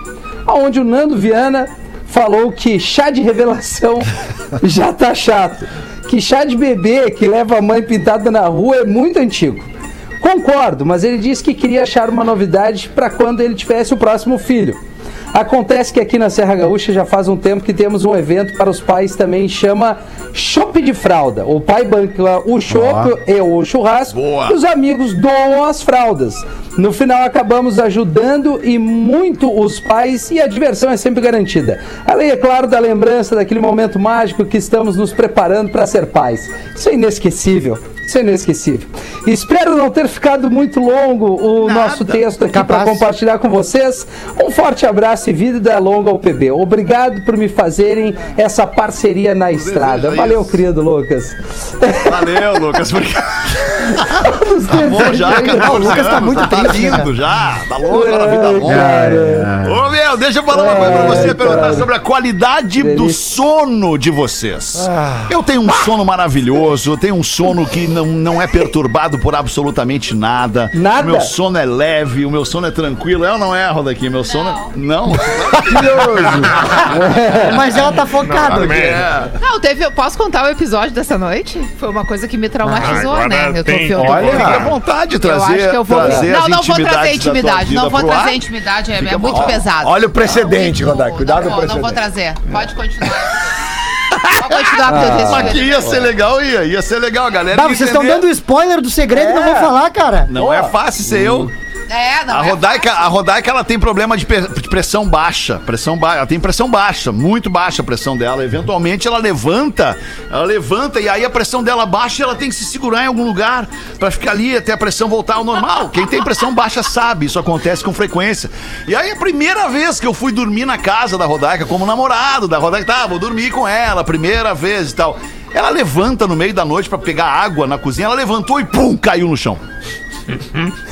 S5: onde o Nando Viana falou que chá de revelação já tá chato. Que chá de bebê que leva a mãe pintada na rua é muito antigo. Concordo, mas ele disse que queria achar uma novidade para quando ele tivesse o próximo filho. Acontece que aqui na Serra Gaúcha já faz um tempo que temos um evento para os pais também, chama Chopp de Fralda. O pai banca o chopp e o churrasco,
S4: Boa.
S5: e os amigos doam as fraldas. No final acabamos ajudando e muito os pais e a diversão é sempre garantida. Além, é claro, da lembrança daquele momento mágico que estamos nos preparando para ser pais. Isso é inesquecível. Isso é inesquecível. Espero não ter ficado muito longo o nosso texto aqui para compartilhar com vocês. Um forte abraço e vida longa ao PB. Obrigado por me fazerem essa parceria na estrada.
S4: desejo
S5: Valeu,
S4: isso.
S5: querido Lucas.
S4: Valeu, Lucas. Obrigado. Tá bom já, 14
S7: o Lucas tá
S4: anos,
S7: muito
S4: Tá
S7: triste, né,
S4: lindo já. Tá na vida longa. Ô, meu, deixa eu falar uma coisa pra você, perguntar sobre a qualidade do
S5: Delícia.
S4: sono de vocês. Eu tenho um sono maravilhoso, eu tenho um sono que não, não é perturbado por absolutamente nada.
S5: Nada?
S4: O meu sono é leve, o meu sono é tranquilo. É ou não é, Roda aqui? Meu sono é. Não?
S7: Mas ela tá focada.
S8: Amém.
S4: É.
S9: Não, teve. eu Posso contar o episódio dessa noite? Foi uma coisa que me traumatizou,
S8: Agora
S9: né? Eu tô,
S8: tem-
S9: eu tô-
S2: Olha,
S4: Fique à vontade de
S9: eu
S4: trazer,
S9: acho que eu vou.
S4: trazer
S9: Não, não vou trazer intimidade. Não vou trazer intimidade. É, é
S4: Fica
S9: muito pesado.
S2: Olha o precedente, Rodai. Cuidado
S9: não,
S2: com o
S9: Não vou
S2: precedente.
S9: trazer. Pode continuar. Pode eu tenho
S4: Mas que ia ser legal, ia. Ia ser legal, a galera. Ia
S7: vocês estão dando spoiler do segredo e não vão falar, cara.
S4: Não é fácil ser eu.
S9: É, não
S4: A
S9: é
S4: Rodaica, a Rodaica ela tem problema de, pressão baixa. Pressão baixa. Ela tem pressão baixa, muito baixa a pressão dela. Eventualmente ela levanta, ela levanta e aí a pressão dela baixa e ela tem que se segurar em algum lugar pra ficar ali até a pressão voltar ao normal. Quem tem pressão baixa sabe, isso acontece com frequência. E aí a primeira vez que eu fui dormir na casa da Rodaica como namorado da Rodaica, tá, vou dormir com ela, primeira vez e tal. Ela levanta no meio da noite pra pegar água na cozinha, ela levantou e pum, caiu no chão.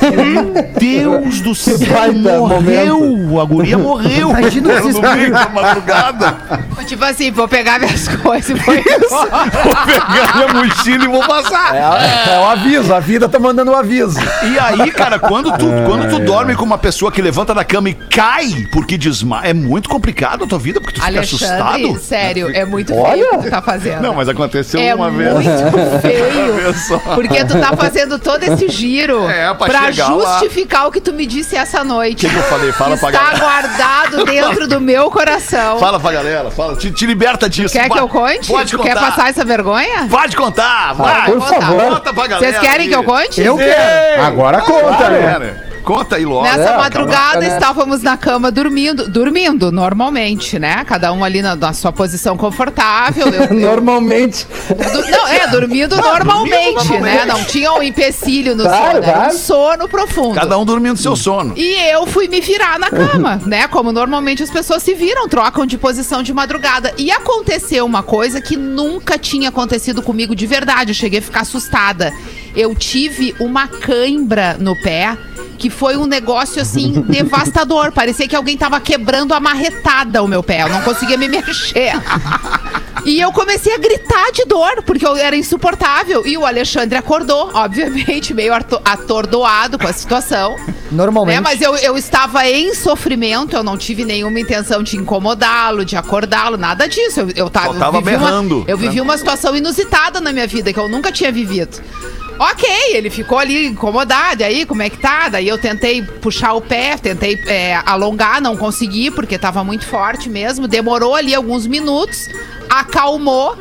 S4: Meu Deus do céu,
S5: baita
S4: morreu! A guria morreu!
S7: Imagina
S4: no
S7: vocês-
S4: meio da madrugada.
S9: Tipo assim, vou pegar minhas coisas e isso.
S4: Vou pegar minha mochila e vou passar.
S2: É, é o aviso, a vida tá mandando o aviso.
S4: E aí, cara, quando tu, quando tu dorme com uma pessoa que levanta da cama e cai porque desmaia, é muito complicado a tua vida, porque tu fica
S9: Alexandre,
S4: assustado.
S9: sério, é muito feio
S5: Olha.
S9: o que tu tá fazendo.
S4: Não, mas aconteceu
S9: é
S4: uma
S9: muito
S4: vez. Uma
S9: feio.
S4: vez só.
S9: Porque tu tá fazendo todo esse giro
S4: É, pra
S9: pra
S4: chegar lá.
S9: justificar o que tu me disse essa noite.
S4: O que, que eu falei? Fala pra
S9: Está
S4: galera.
S9: guardado dentro do meu coração.
S4: Fala pra galera, fala, te, te liberta disso.
S9: Quer que eu conte?
S4: Pode contar.
S9: quer passar essa vergonha?
S4: Pode contar, vai.
S5: por
S4: conta,
S5: favor.
S4: Conta pra galera.
S9: Vocês querem
S4: aí.
S9: que eu conte?
S7: Eu quero.
S2: Agora conta, né?
S4: Conta aí logo.
S9: Nessa
S5: É,
S9: madrugada
S5: calma, né?
S9: estávamos na cama dormindo, dormindo normalmente, né? Cada um ali na, na sua posição confortável. Eu- eu-
S5: Normalmente.
S9: Du- Não, é, dormindo normalmente, né? Não tinha um empecilho no
S5: Claro,
S9: sono, era um sono profundo.
S4: Cada um dormindo seu sono.
S9: E eu fui me virar na cama, né? Como normalmente as pessoas se viram, trocam de posição de madrugada. E aconteceu uma coisa que nunca tinha acontecido comigo de verdade. Eu cheguei a ficar assustada. Eu tive uma cãibra no pé. Que foi um negócio assim devastador. Parecia que alguém tava quebrando a marretada o meu pé. Eu não conseguia me mexer. E eu comecei a gritar de dor, porque eu era insuportável. E o Alexandre acordou, obviamente, meio ato- atordoado com a situação.
S7: Normalmente.
S9: Né? Mas eu, eu estava em sofrimento, eu não tive nenhuma intenção de incomodá-lo, de acordá-lo, nada disso. Eu, eu, tava, eu vivi uma-
S4: berrando.
S9: eu vivi uma situação inusitada na minha vida, que eu nunca tinha vivido. Ok, ele ficou ali incomodado, e aí, como é que tá? Daí eu tentei puxar o pé, tentei é, alongar, não consegui, porque tava muito forte mesmo. Demorou ali alguns minutos, acalmou.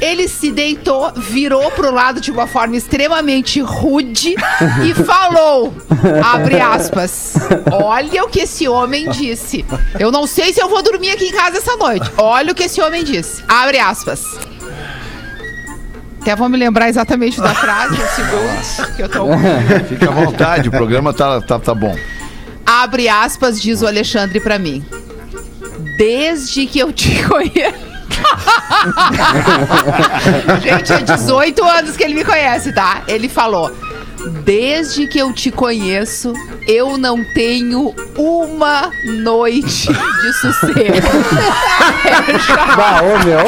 S9: Ele se deitou, virou pro lado de uma forma extremamente rude e falou, abre aspas, olha o que esse homem disse. Eu não sei se eu vou dormir aqui em casa essa noite. Olha o que esse homem disse. Abre aspas. Até vou me lembrar exatamente da frase, um segundo, que eu tô...
S4: Fica à vontade, o programa tá, tá, tá bom.
S9: Abre aspas, diz o Alexandre pra mim. Desde que eu te conheço. Gente, é 18 anos que ele me conhece, tá? Ele falou. Desde que eu te conheço, eu não tenho uma noite de sossego.
S5: Bah, ô, meu.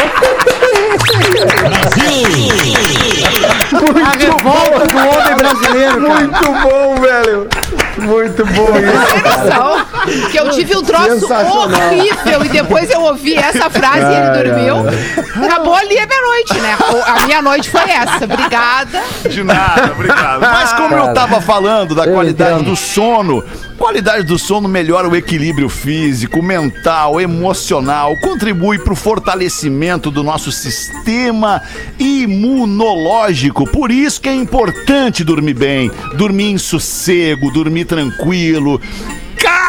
S7: A revolta do homem brasileiro, cara.
S6: Muito bom, velho. Muito bom isso.
S9: Que eu tive um troço horrível e depois eu ouvi essa frase e ele dormiu. Acabou ali a minha noite, né? A minha noite foi essa. Obrigada.
S4: De nada, obrigado. Mas como eu tava falando da
S5: Eu
S4: qualidade
S5: entendo.
S4: do sono, qualidade do sono melhora o equilíbrio físico, mental, emocional, contribui para o fortalecimento do nosso sistema imunológico. Por isso que é importante dormir bem, dormir em sossego, dormir tranquilo.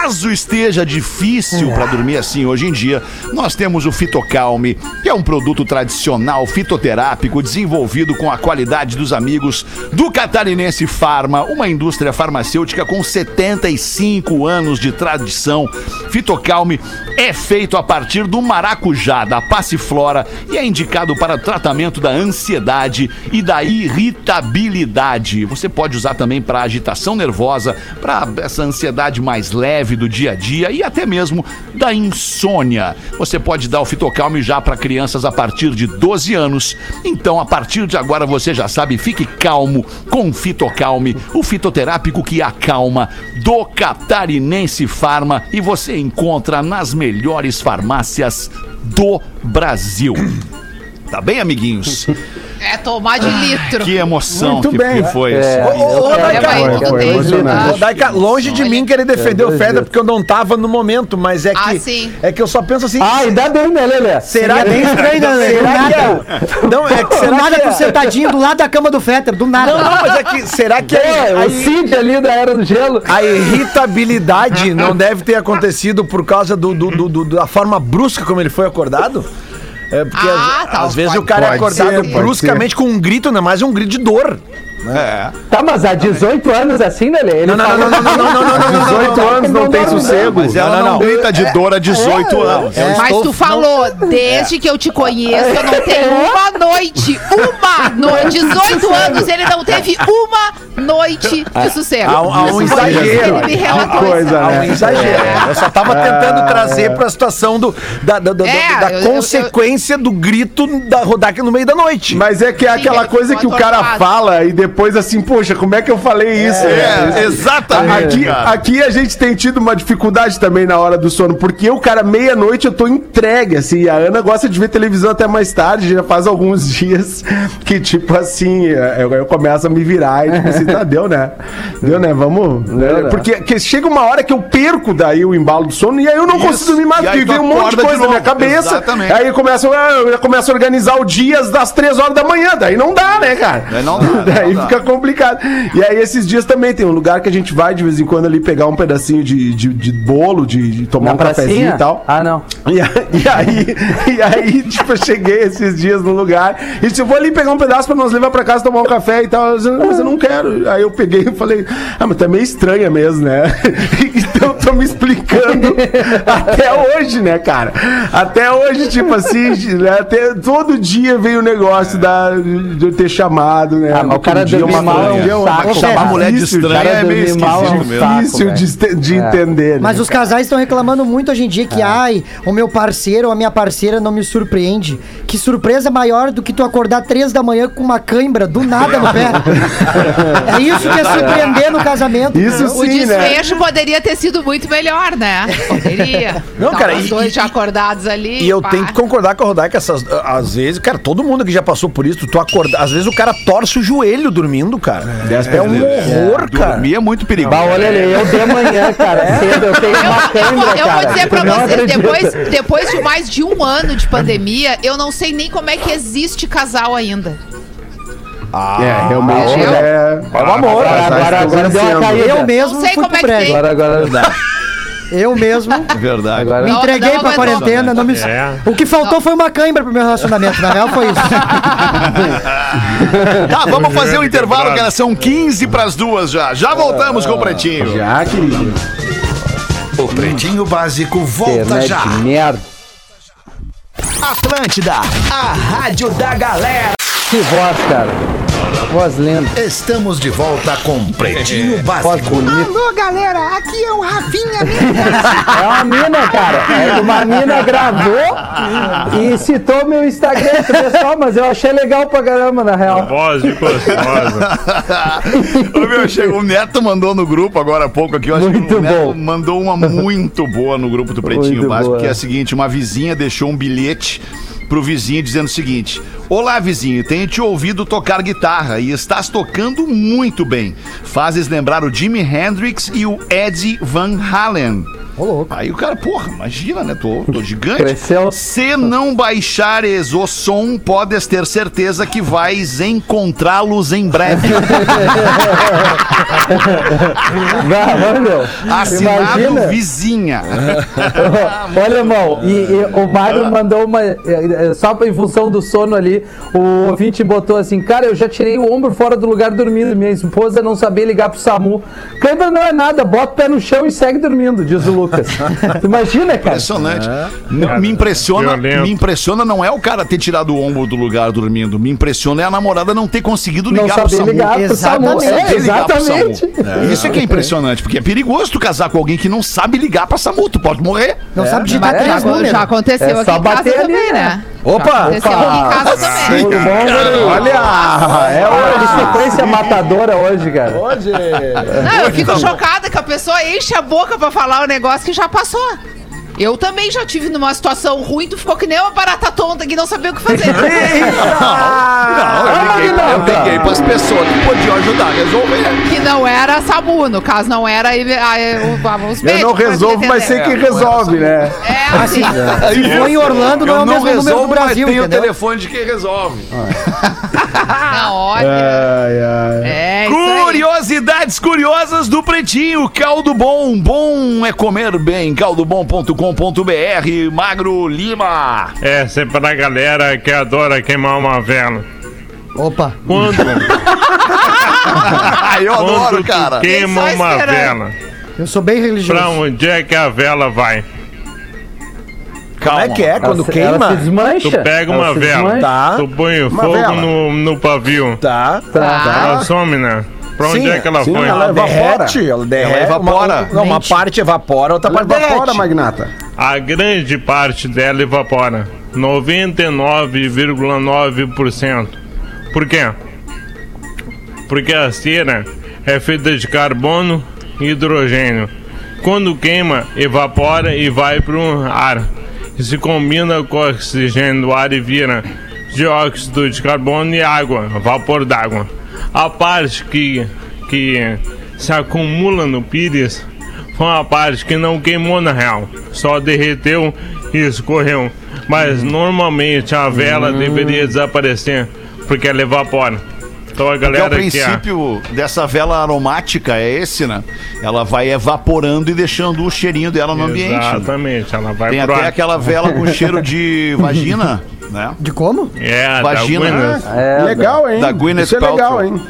S4: Caso esteja difícil para dormir assim hoje em dia, nós temos o Fitocalme, que é um produto tradicional fitoterápico desenvolvido com a qualidade dos amigos do Catarinense Farma, uma indústria farmacêutica com 75 anos de tradição. Fitocalme é feito a partir do maracujá, da passiflora e é indicado para tratamento da ansiedade e da irritabilidade. Você pode usar também para agitação nervosa, para essa ansiedade mais leve do dia a dia e até mesmo da insônia. Você pode dar o Fitocalme já para crianças a partir de 12 anos. Então, a partir de agora, você já sabe, fique calmo com o Fitocalme, o fitoterápico que acalma do Catarinense Farma e você encontra nas melhores farmácias do Brasil. Tá bem, amiguinhos?
S9: É tomar de litro.
S4: Que emoção
S6: Muito
S4: que,
S6: bem.
S4: que foi
S5: É,
S4: isso.
S2: Ô, longe de mim querer defender o Feder
S5: dias.
S2: porque eu não tava no momento, mas é que
S9: Ah, sim.
S2: é que eu só penso assim,
S5: Ah, ainda bem, né, Lelê?
S2: será que
S7: bem estranho, né? Do
S2: será
S7: nada.
S2: que é- não é que será
S7: nada
S2: que
S7: tu
S2: é,
S7: sentadinho do lado da cama do Fetter, do nada.
S2: não, não, mas é que será que
S5: É,
S2: é,
S5: o Cid ali da Era do Gelo.
S2: a irritabilidade não deve ter acontecido por causa do, do- do- do- da forma brusca como ele foi acordado? É porque
S9: Ah,
S2: às,
S9: tá,
S2: às vezes
S9: pode-
S2: o cara é acordado
S6: ser,
S2: bruscamente com um grito, não é mais um grito de dor.
S4: É.
S5: Tá, mas há 18 anos assim, Lelê? Ele
S2: Não, não, não, não, não, não, não, não, não, não,
S6: 18 anos não tem sossego.
S4: Mas ela
S2: Não,
S4: não,
S2: não, não.
S4: grita de dor há 18 anos.
S2: Eu
S9: Mas tu falou, desde que eu te conheço, eu não tenho uma noite, uma noite, 18 anos, ele não teve uma noite de sossego.
S2: Há um- exagero.
S6: Há coisa,
S2: Há um
S6: né?
S2: exagero. Eu só tava tentando trazer pra situação do, da, da, da-
S9: É,
S2: consequência do grito da Rodaque no meio da noite.
S6: Mas é que é aquela coisa que o cara fala e depois assim, poxa, como é que eu falei isso?
S4: É, exatamente.
S6: Aqui, aqui a gente tem tido uma dificuldade também na hora do sono, porque o cara, meia-noite, eu tô entregue, assim, e a Ana gosta de ver televisão até mais tarde, já faz alguns dias que, tipo assim, eu, eu começo a me virar e, tipo assim, tá, deu, né? Deu, né? Vamos. né?
S5: né?
S6: Porque que chega uma hora que eu perco daí o embalo do sono e aí eu não
S4: Isso.
S6: consigo dormir mais, porque vem um monte de
S4: acorda de
S6: coisa na minha cabeça.
S4: Exatamente.
S6: Aí ah, eu já começo a organizar o dia das três horas da manhã, daí não dá, né, cara?
S4: Daí não dá,
S6: Daí
S4: não dá.
S6: fica complicado. E aí esses dias também tem um lugar que a gente vai de vez em quando ali pegar um pedacinho de, de, de bolo, de, de tomar
S5: Na
S6: um cafezinho
S5: pracinha?
S6: e tal.
S5: Ah, não.
S6: E, a- e aí, e aí, tipo, eu cheguei esses dias no lugar e disse, eu vou ali pegar um pedaço pra nós levar pra casa tomar um café e tal. Eu disse, "Não, mas eu não quero. Aí eu peguei e falei, ah, mas é meio estranha mesmo, né? então eu tô me explicando até hoje, né, cara? Até hoje, tipo assim, né, até, todo dia veio o negócio da, de eu ter chamado, né?
S5: Ah, mas o cara
S6: dia
S5: dormir
S6: uma
S5: mal é um
S6: coisa, uma coisa
S4: Chamar mulher de
S6: difícil,
S4: estranha é meio
S5: é
S4: esquisito mesmo.
S6: Difícil de, de
S5: É.
S6: entender. né?
S7: Mas os casais estão reclamando muito hoje em dia que, ai, o meu parceiro ou a minha parceira não me surpreende. Que surpresa maior do que tu acordar três da manhã com uma cãibra do nada no pé. é isso que é surpreender no casamento.
S6: Isso
S9: O
S6: sim, né?
S9: desfecho poderia ter sido muito melhor, né? Poderia.
S2: Não,
S9: Tava
S2: cara,
S9: os
S2: e-
S9: dois
S2: e-
S9: já acordados ali.
S2: E eu
S9: pá.
S2: tenho que concordar com a Rodaica, essas, às vezes, cara, todo mundo que já passou por isso, tu acorda, às vezes o cara torce o joelho dormindo, cara. É, um horror, cara.
S4: Dormir é muito perigoso.
S5: Bah, olha ali, eu de manhã, cara, cedo, eu tenho
S9: Eu,
S5: uma
S9: eu
S5: câmera,
S9: eu
S5: cara.
S9: vou dizer pra vocês, depois, depois de mais de um ano de pandemia, eu não sei nem como é que existe casal ainda.
S6: É, realmente
S9: eu-
S6: é.
S2: É um amor.
S5: Agora, agora, agora deu uma caída.
S7: Eu mesmo
S9: Não sei
S7: fui
S9: como
S7: pro
S9: é que tem.
S5: Agora, agora,
S7: Eu mesmo
S4: Verdade.
S5: agora.
S7: me
S9: Não,
S7: entreguei
S9: não
S7: pra quarentena. Não me...
S8: É.
S7: O que faltou foi uma cãibra pro meu relacionamento. Na real foi isso.
S4: Tá, vamos fazer um intervalo, que são 15 pras duas já. Já voltamos com o Pretinho.
S6: Já, querido.
S3: O Pretinho Básico volta
S5: Internet
S3: já.
S5: merda.
S1: Atlântida, a rádio da galera.
S5: Que voz, cara. Voz linda.
S3: Estamos de volta com Pretinho
S5: Voz
S3: Básico.
S5: bonita.
S7: Alô, galera, aqui é o Rafinha mesmo.
S5: É uma mina, cara. É, Uma mina gravou e citou meu Instagram, pessoal, mas eu achei legal pra caramba, na real.
S8: Voz de gostosa.
S4: Ô, meu, chegou, o Neto mandou no grupo agora há pouco aqui. Eu acho
S5: Muito
S4: que o Neto
S5: bom.
S4: mandou uma muito boa no grupo do Pretinho
S5: Muito
S4: Básico,
S5: boa.
S4: que é a seguinte: uma vizinha deixou um bilhete pro vizinho dizendo o seguinte: Olá, vizinho, tenho te ouvido tocar guitarra e estás tocando muito bem. Fazes lembrar o Jimi Hendrix e o Eddie Van Halen. Aí o cara, porra, imagina, né? Tô, tô gigante.
S5: Cresceu.
S4: Se não baixares o som, podes ter certeza que vais encontrá-los em breve.
S5: Vai, meu.
S4: Assinado
S5: Imagina.
S4: vizinha.
S5: Olha, irmão, e, e o Magro mandou uma. é, é, Só em função do sono ali, o ouvinte botou assim: Cara, eu já tirei o ombro fora do lugar dormindo. Minha esposa não sabia ligar pro SAMU. Câmera não é nada, bota o pé no chão e segue dormindo, diz o Lucas. Tu Imagina, cara.
S4: Impressionante. Não, me impressiona,
S8: violento.
S4: me impressiona não é o cara ter tirado o ombro do lugar dormindo. Me impressiona é a namorada não ter conseguido
S5: Não
S4: ligar pro
S5: saber
S4: SAMU.
S5: ligar pro SAMU.
S7: Exatamente.
S5: É,
S4: pro
S5: exatamente.
S4: É, Isso é que é impressionante, porque é perigoso tu casar com alguém que não sabe ligar pra SAMU. Tu pode morrer.
S7: Não sabe digitar
S5: é,
S7: três
S9: Já,
S7: números.
S9: já aconteceu
S5: É
S9: aqui em casa também,
S5: né?
S2: Opa!
S9: Aconteceu aqui em casa também.
S5: Tudo bom, Guri?
S6: Olha, é
S5: Olha que sequência matadora hoje, cara.
S6: hoje.
S9: Não, eu fico chocada que a pessoa enche a boca pra falar o negócio que já passou. Eu também já tive numa situação ruim, tu ficou que nem uma barata tonta que não sabia o que fazer.
S4: Não, eu liguei, eu liguei pras pessoas que podiam ajudar a resolver.
S9: que não era SAMU, no caso não era aí, aí, o- os
S6: Eu não resolvo, mas sei que resolve, né?
S9: É assim.
S7: Se for em Orlando, não é o
S4: não
S7: mesmo número do
S4: resolvo, mas
S7: Brasil,
S4: tem o telefone de quem resolve.
S9: Não, olha.
S6: Ai, ai.
S9: É.
S4: Curiosidades curiosas do Pretinho. Caldo Bom. Bom é comer bem. caldobom.com.br. Magro Lima.
S8: Essa é pra galera que adora queimar uma vela.
S7: Opa.
S8: Quando,
S4: eu adoro,
S8: quando tu
S4: cara.
S8: queima uma vela,
S7: Eu sou bem
S8: pra
S7: religioso.
S8: onde é que a vela vai?
S2: Como é que é? Quando
S5: Ela se-
S2: queima?
S5: Ela se desmancha.
S8: Tu pega uma vela.
S2: Tá.
S8: tu põe o fogo
S6: vela.
S8: no, no pavio.
S2: Tá.
S5: Tá.
S8: Ela some, né? Pra onde
S2: Sim,
S8: é que ela
S6: sim,
S8: foi?
S6: ela evapora.
S2: Derrete, ela derrete.
S4: Ela evapora.
S2: Uma, não, uma parte evapora, outra
S6: Ela
S2: parte
S6: evapora,
S2: derrete.
S6: Magnata.
S8: A grande parte dela evapora. 99,9%. Por quê? Porque a cera é feita de carbono e hidrogênio. Quando queima, evapora e vai para o ar. E se combina com o oxigênio do ar e vira dióxido de carbono e água, vapor d'água. A parte que, que se acumula no pires foi uma parte que não queimou na real, só derreteu e escorreu. Mas normalmente a vela deveria desaparecer porque ela evapora. Então a
S4: Porque o
S8: galera que é,
S4: princípio dessa vela aromática é esse, né? Ela vai evaporando e deixando o cheirinho dela no ambiente. né?
S8: exatamente, ela vai
S4: Tem até
S8: ar.
S4: aquela vela com cheiro de vagina, né?
S7: De como?
S8: É,
S4: Vagina.
S8: da Gwyneth.
S5: É,
S6: legal, hein?
S4: da Gwyneth
S6: Isso é legal,
S4: Paltrow.
S6: hein?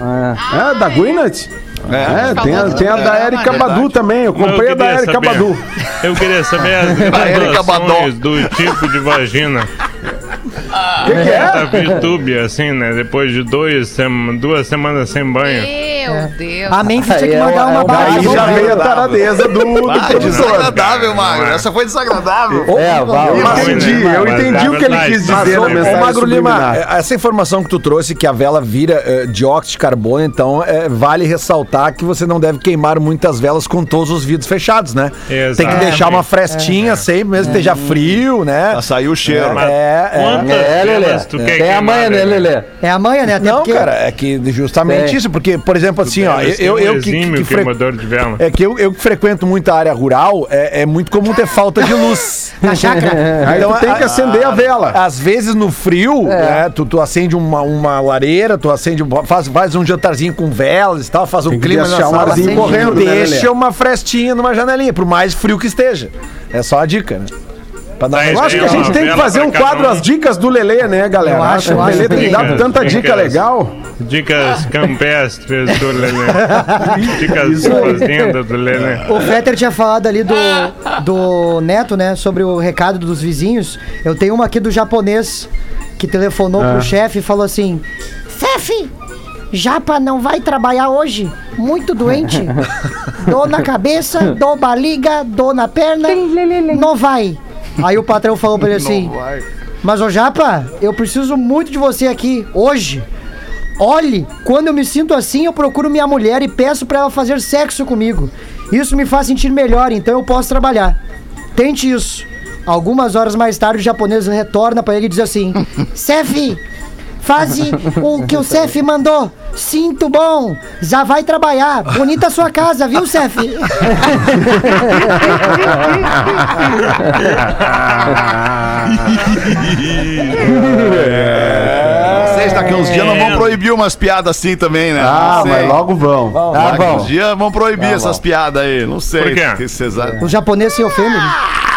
S6: É, da Gwyneth? É, tem a, tem a da
S4: É,
S6: Erika
S4: verdade.
S6: Badu também. Eu comprei a
S8: eu
S6: da
S8: queria
S6: Erika Badu.
S8: Eu queria saber as
S4: Erika
S8: do tipo de vagina.
S6: O que, que é?
S8: Da VTube, assim, né? Depois de dois, sem- duas semanas sem banho.
S9: Meu Deus.
S7: A Memphis tinha que
S5: é
S7: mandar
S5: é uma-
S7: bala.
S6: Aí já veio a taradeza do, do
S4: Ah,
S6: professor.
S4: desagradável, Magro.
S8: É.
S4: Essa foi desagradável.
S5: É,
S6: Eu entendi, eu
S8: Mas
S6: entendi
S8: é
S6: o que ele quis dizer
S2: Ô,
S6: na
S2: ô,
S6: mensagem
S2: Magro Lima, é, essa informação que tu trouxe que a vela vira eh, dióxido de carbono, então é, vale ressaltar que você não deve queimar muitas velas com todos os vidros fechados, né? Tem que deixar uma frestinha sempre, mesmo que esteja frio, né?
S4: Pra sair o cheiro.
S2: É, é.
S5: É, Lelê.
S8: tu quer
S5: Tem a
S8: queimar,
S5: manha, né,
S8: Lelê?
S7: É amanhã, né? Até
S2: Não,
S7: porque...
S2: cara, é que justamente
S5: Tem.
S2: isso, porque, por exemplo, assim, ó, eu, eu
S8: um
S2: que, que, fre-
S8: queimador de vela.
S2: é que eu, eu que frequento muito a área rural, é, é muito comum ter falta de luz.
S7: Na chácara.
S2: Então,
S6: tu tem que
S2: a-
S6: acender a vela.
S2: Às vezes no frio, né, tu, tu acende uma, uma lareira, tu acende, faz, faz um jantarzinho com velas e tal, faz um clima na
S6: um
S2: sala,
S6: correndo, né,
S2: deixa uma frestinha numa janelinha, por mais frio que esteja. É só a dica, né? Pra dar
S8: Tá,
S6: Eu acho que a gente tem que fazer um quadro
S8: um.
S6: As Dicas do Lelê, né, galera?
S7: Eu acho, eu
S6: o
S7: acho.
S6: Lelê tem
S8: Dicas,
S6: dado tanta dica
S8: dicas.
S6: legal.
S8: Dicas campestres do Lelê. Dicas fazenda do Lelê.
S7: O Fetter tinha falado ali do, do Neto, né? Sobre o recado dos vizinhos. Eu tenho uma aqui do japonês que telefonou pro chefe e falou assim: Chefe, Japa não vai trabalhar hoje? Muito doente? Dor na cabeça, dor barriga, dor na perna. Não vai. Aí o patrão falou pra ele assim: Mas ô Japa, eu preciso muito de você aqui, hoje. Olhe, quando eu me sinto assim, eu procuro minha mulher e peço pra ela fazer sexo comigo. Isso me faz sentir melhor, então eu posso trabalhar. Tente isso. Algumas horas mais tarde, o japonês retorna pra ele e diz assim: Sef, faz o que o Sef mandou. Sinto bom, já vai trabalhar. Bonita a sua casa, viu, Sef?
S4: Vocês daqui uns dias não vão proibir umas piadas assim também, né?
S6: Ah, mas logo vão.
S4: Daqui uns dias vão proibir essas piadas aí. Não sei.
S8: Por quê?
S4: vocês acham.
S7: O japonês se ofende.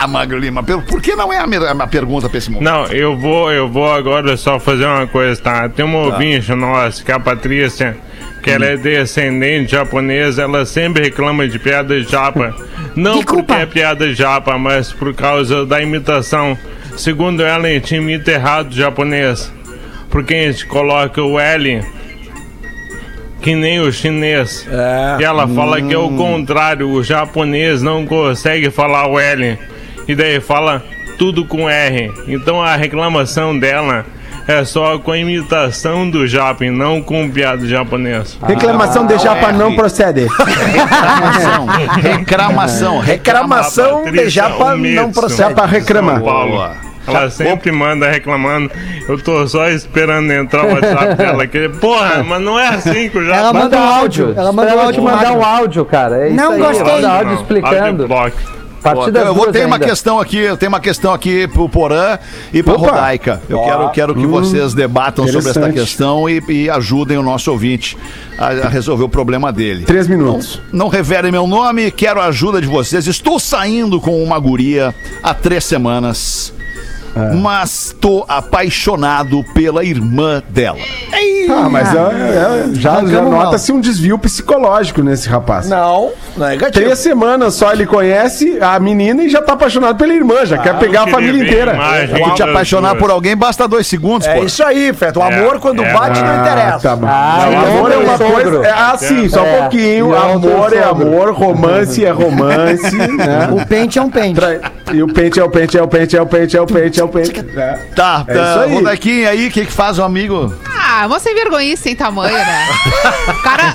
S4: Ah, Magro Lima, por que não é a, a pergunta pra esse momento?
S8: Não, eu vou, eu vou agora só fazer uma coisa, tá? Tem uma ouvinte nossa, que é a Patrícia, que ela é descendente japonesa, ela sempre reclama de piada japa. Não porque é piada japa, mas por causa da imitação. Segundo ela, a gente imita errado japonês. Porque a gente coloca o L que nem o chinês. E ela fala que é o contrário, o japonês não consegue falar o L. E daí fala tudo com R. Então a reclamação dela é só com a imitação do japa não com piada japonês.
S6: Reclamação de japa não procede.
S4: Reclamação. Reclamação.
S2: Reclamação de
S8: Patrícia
S2: japa não procede.
S6: Japa reclama.
S8: São Paulo. Ela sempre manda reclamando. Eu tô só esperando entrar o WhatsApp dela. Que, porra, mas não é assim que o
S5: Ela
S8: japa...
S5: manda um áudio.
S7: Ela manda um
S5: ela
S7: áudio
S5: mandar um áudio, cara. É isso
S7: Não
S5: aí,
S7: gostei.
S5: Manda áudio
S8: Não,
S5: explicando.
S8: áudio
S4: eu vou ter uma questão aqui, eu tenho uma questão aqui pro Porã e pra
S6: Opa.
S4: Rodaica. Eu quero, quero que vocês debatam sobre esta
S6: interessante.
S4: questão e, e ajudem o nosso ouvinte a, a resolver o problema dele.
S6: Três minutos.
S4: Não revelem meu nome, quero a ajuda de vocês. Estou saindo com uma guria há três semanas. Mas tô apaixonado pela irmã dela.
S6: Ah, mas é- é- já, já nota-se um desvio psicológico nesse rapaz.
S2: Não, não é negativo.
S6: Três semanas só ele conhece a menina e já tá apaixonado pela irmã, já quer pegar a família inteira.
S8: imagem
S4: Pra te apaixonar por alguém, basta dois segundos,
S2: É
S4: pô.
S2: isso aí, Feto. O amor, quando
S8: é.
S2: bate, não
S6: Ah,
S2: interessa.
S6: tá bom.
S5: Ah,
S6: Não, amor é uma coisa. É assim, só um
S5: É,
S6: pouquinho. Amor é amor, romance é romance. né?
S7: O pente é um pente.
S6: Tra- E o pente é o pente, é o pente, é o pente, é o pente, é o pente. É.
S4: Tá,
S6: É isso
S4: tá.
S6: aí.
S4: Aí, o que, que faz o amigo?
S9: Ah, uma sem vergonhice sem tamanho, né? O cara.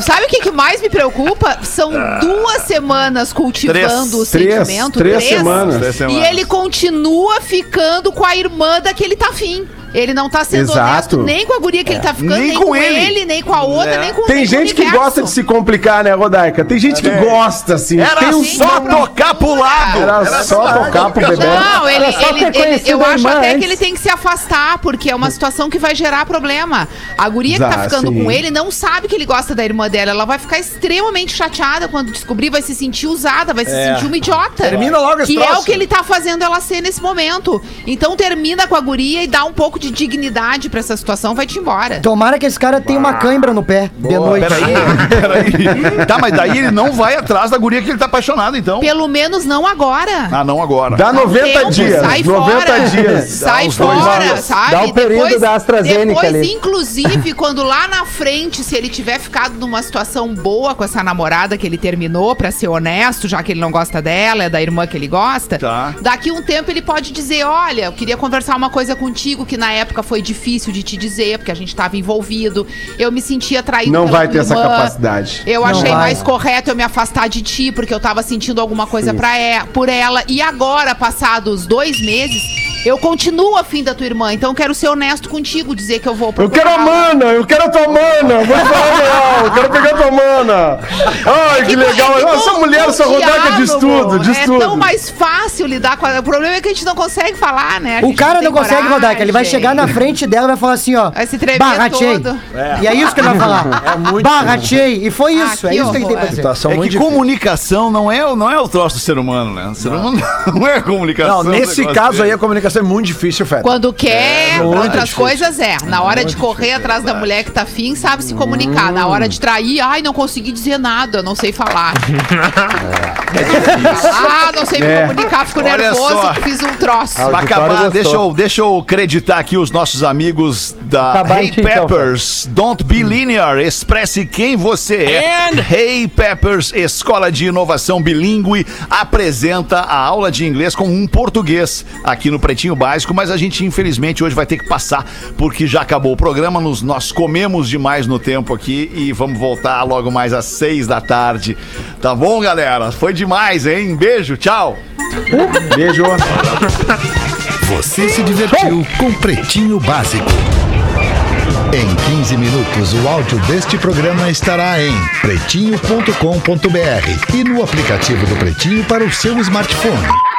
S9: Sabe o que, que mais me preocupa? São duas semanas cultivando o
S6: Três,
S9: sentimento.
S6: três semanas.
S4: Três
S9: E
S4: semanas.
S9: ele continua ficando com a irmã da que ele tá afim. Ele não tá sendo
S6: Exato.
S9: honesto nem com a guria que ele tá ficando,
S4: Nem
S9: nem,
S4: com
S9: com,
S4: ele.
S9: ele. nem com a outra, nem com
S6: Tem
S9: nem com o
S6: gente que gosta de se complicar, né, Rodaica? Tem gente que gosta, assim.
S4: Era
S6: Tem um
S4: só tocar pro lado.
S6: Era só tocar pro bebê.
S9: Não, ele,
S5: Era só
S9: ele-
S5: ter
S9: ele-
S5: conhecido
S9: eu
S5: a
S9: acho
S5: irmã
S9: até
S5: antes.
S9: que ele tem que se afastar, porque é uma situação que vai gerar problema. A guria que tá ficando
S6: sim.
S9: com ele não sabe que ele gosta da irmã dela. Ela vai ficar extremamente chateada quando descobrir, vai se sentir usada, vai se sentir uma idiota.
S2: Termina logo esse
S9: Que é
S2: troço.
S9: o que ele tá fazendo ela ser nesse momento. Então termina com a guria e dá um pouco de dignidade pra essa situação, vai te embora.
S7: Tomara que esse cara tenha uma cãibra no pé de noite.
S4: Peraí, peraí. Tá, mas daí ele não vai atrás da guria que ele tá apaixonado, então.
S9: Pelo menos não agora.
S4: Ah, não agora.
S6: Dá 90
S9: Tempo,
S6: dias.
S9: Sai
S6: 90
S9: fora.
S6: dias.
S9: Sai fora,
S4: dias.
S9: sabe?
S5: Dá o período da AstraZeneca
S9: depois,
S5: ali.
S9: inclusive, quando lá na frente, se ele tiver ficado numa situação boa com essa namorada que ele terminou, pra ser honesto, já que ele não gosta dela, é da irmã que ele gosta,
S4: Tá.
S9: daqui um tempo ele pode dizer, olha, eu queria conversar uma coisa contigo que na época foi difícil de te dizer, porque a gente tava envolvido, eu me sentia traído
S6: Não
S9: pela
S6: vai ter
S9: tua
S6: essa
S9: irmã.
S6: capacidade.
S9: Eu
S7: Não
S9: achei
S7: vai.
S9: mais correto eu me afastar de ti, porque eu tava sentindo alguma coisa pra e- por ela. E agora, passados dois meses, eu continuo afim da tua irmã. Então eu quero ser honesto contigo, dizer que eu vou
S6: Eu quero a mana, eu quero a tua mana, vou te falar real, eu quero pegar a tua mana. Ai, que legal.
S9: É
S6: Essa mulher, essa rodaca diz
S9: diálogo
S6: tudo, diz
S9: é
S6: tudo.
S9: tão mais fácil lidar com a... O problema é que a gente não consegue falar, né?
S7: O cara não consegue rodar, que ele vai chegar na frente dela e vai falar assim, ó.
S9: Vai se tremer
S7: Barratei.
S9: todo.
S7: E é isso que ele vai falar.
S2: É muito
S7: Barratei. E foi
S9: Ah,
S7: isso, é
S9: que
S7: isso que ele tem pra dizer.
S4: É que comunicação não é, o- não é o troço do ser humano, né? O ser humano não é comunicação.
S2: Não, nesse caso aí a comunicação é muito difícil, Feta.
S9: Quando quer, pra
S2: muito
S9: outras
S2: difícil.
S9: coisas é. Na hora de correr atrás da mulher que tá afim, sabe se comunicar. Na hora de trair, ai, não consegui dizer nada, não sei falar. Ah, não sei me comunicar, fico
S4: Olha
S9: nervoso,
S4: só.
S9: fiz um troço.
S4: Pra acabar, deixa eu, deixa eu acreditar aqui os nossos amigos da
S5: Acabar
S4: Hey
S5: ti, então,
S4: Peppers. Don't be linear. Expresse quem você é. Hey Peppers, Escola de Inovação Bilíngue, apresenta a aula de inglês com um português aqui no Pretinho Básico, mas a gente infelizmente hoje vai ter que passar porque já acabou o programa. Nos, nós comemos demais no tempo aqui e vamos voltar logo mais às seis da tarde. Tá bom, galera? Foi demais, hein? Beijo, tchau.
S6: Beijo.
S3: Você se divertiu com Pretinho Básico. Em 15 minutos, o áudio deste programa estará em pretinho.com.br e no aplicativo do Pretinho para o seu smartphone.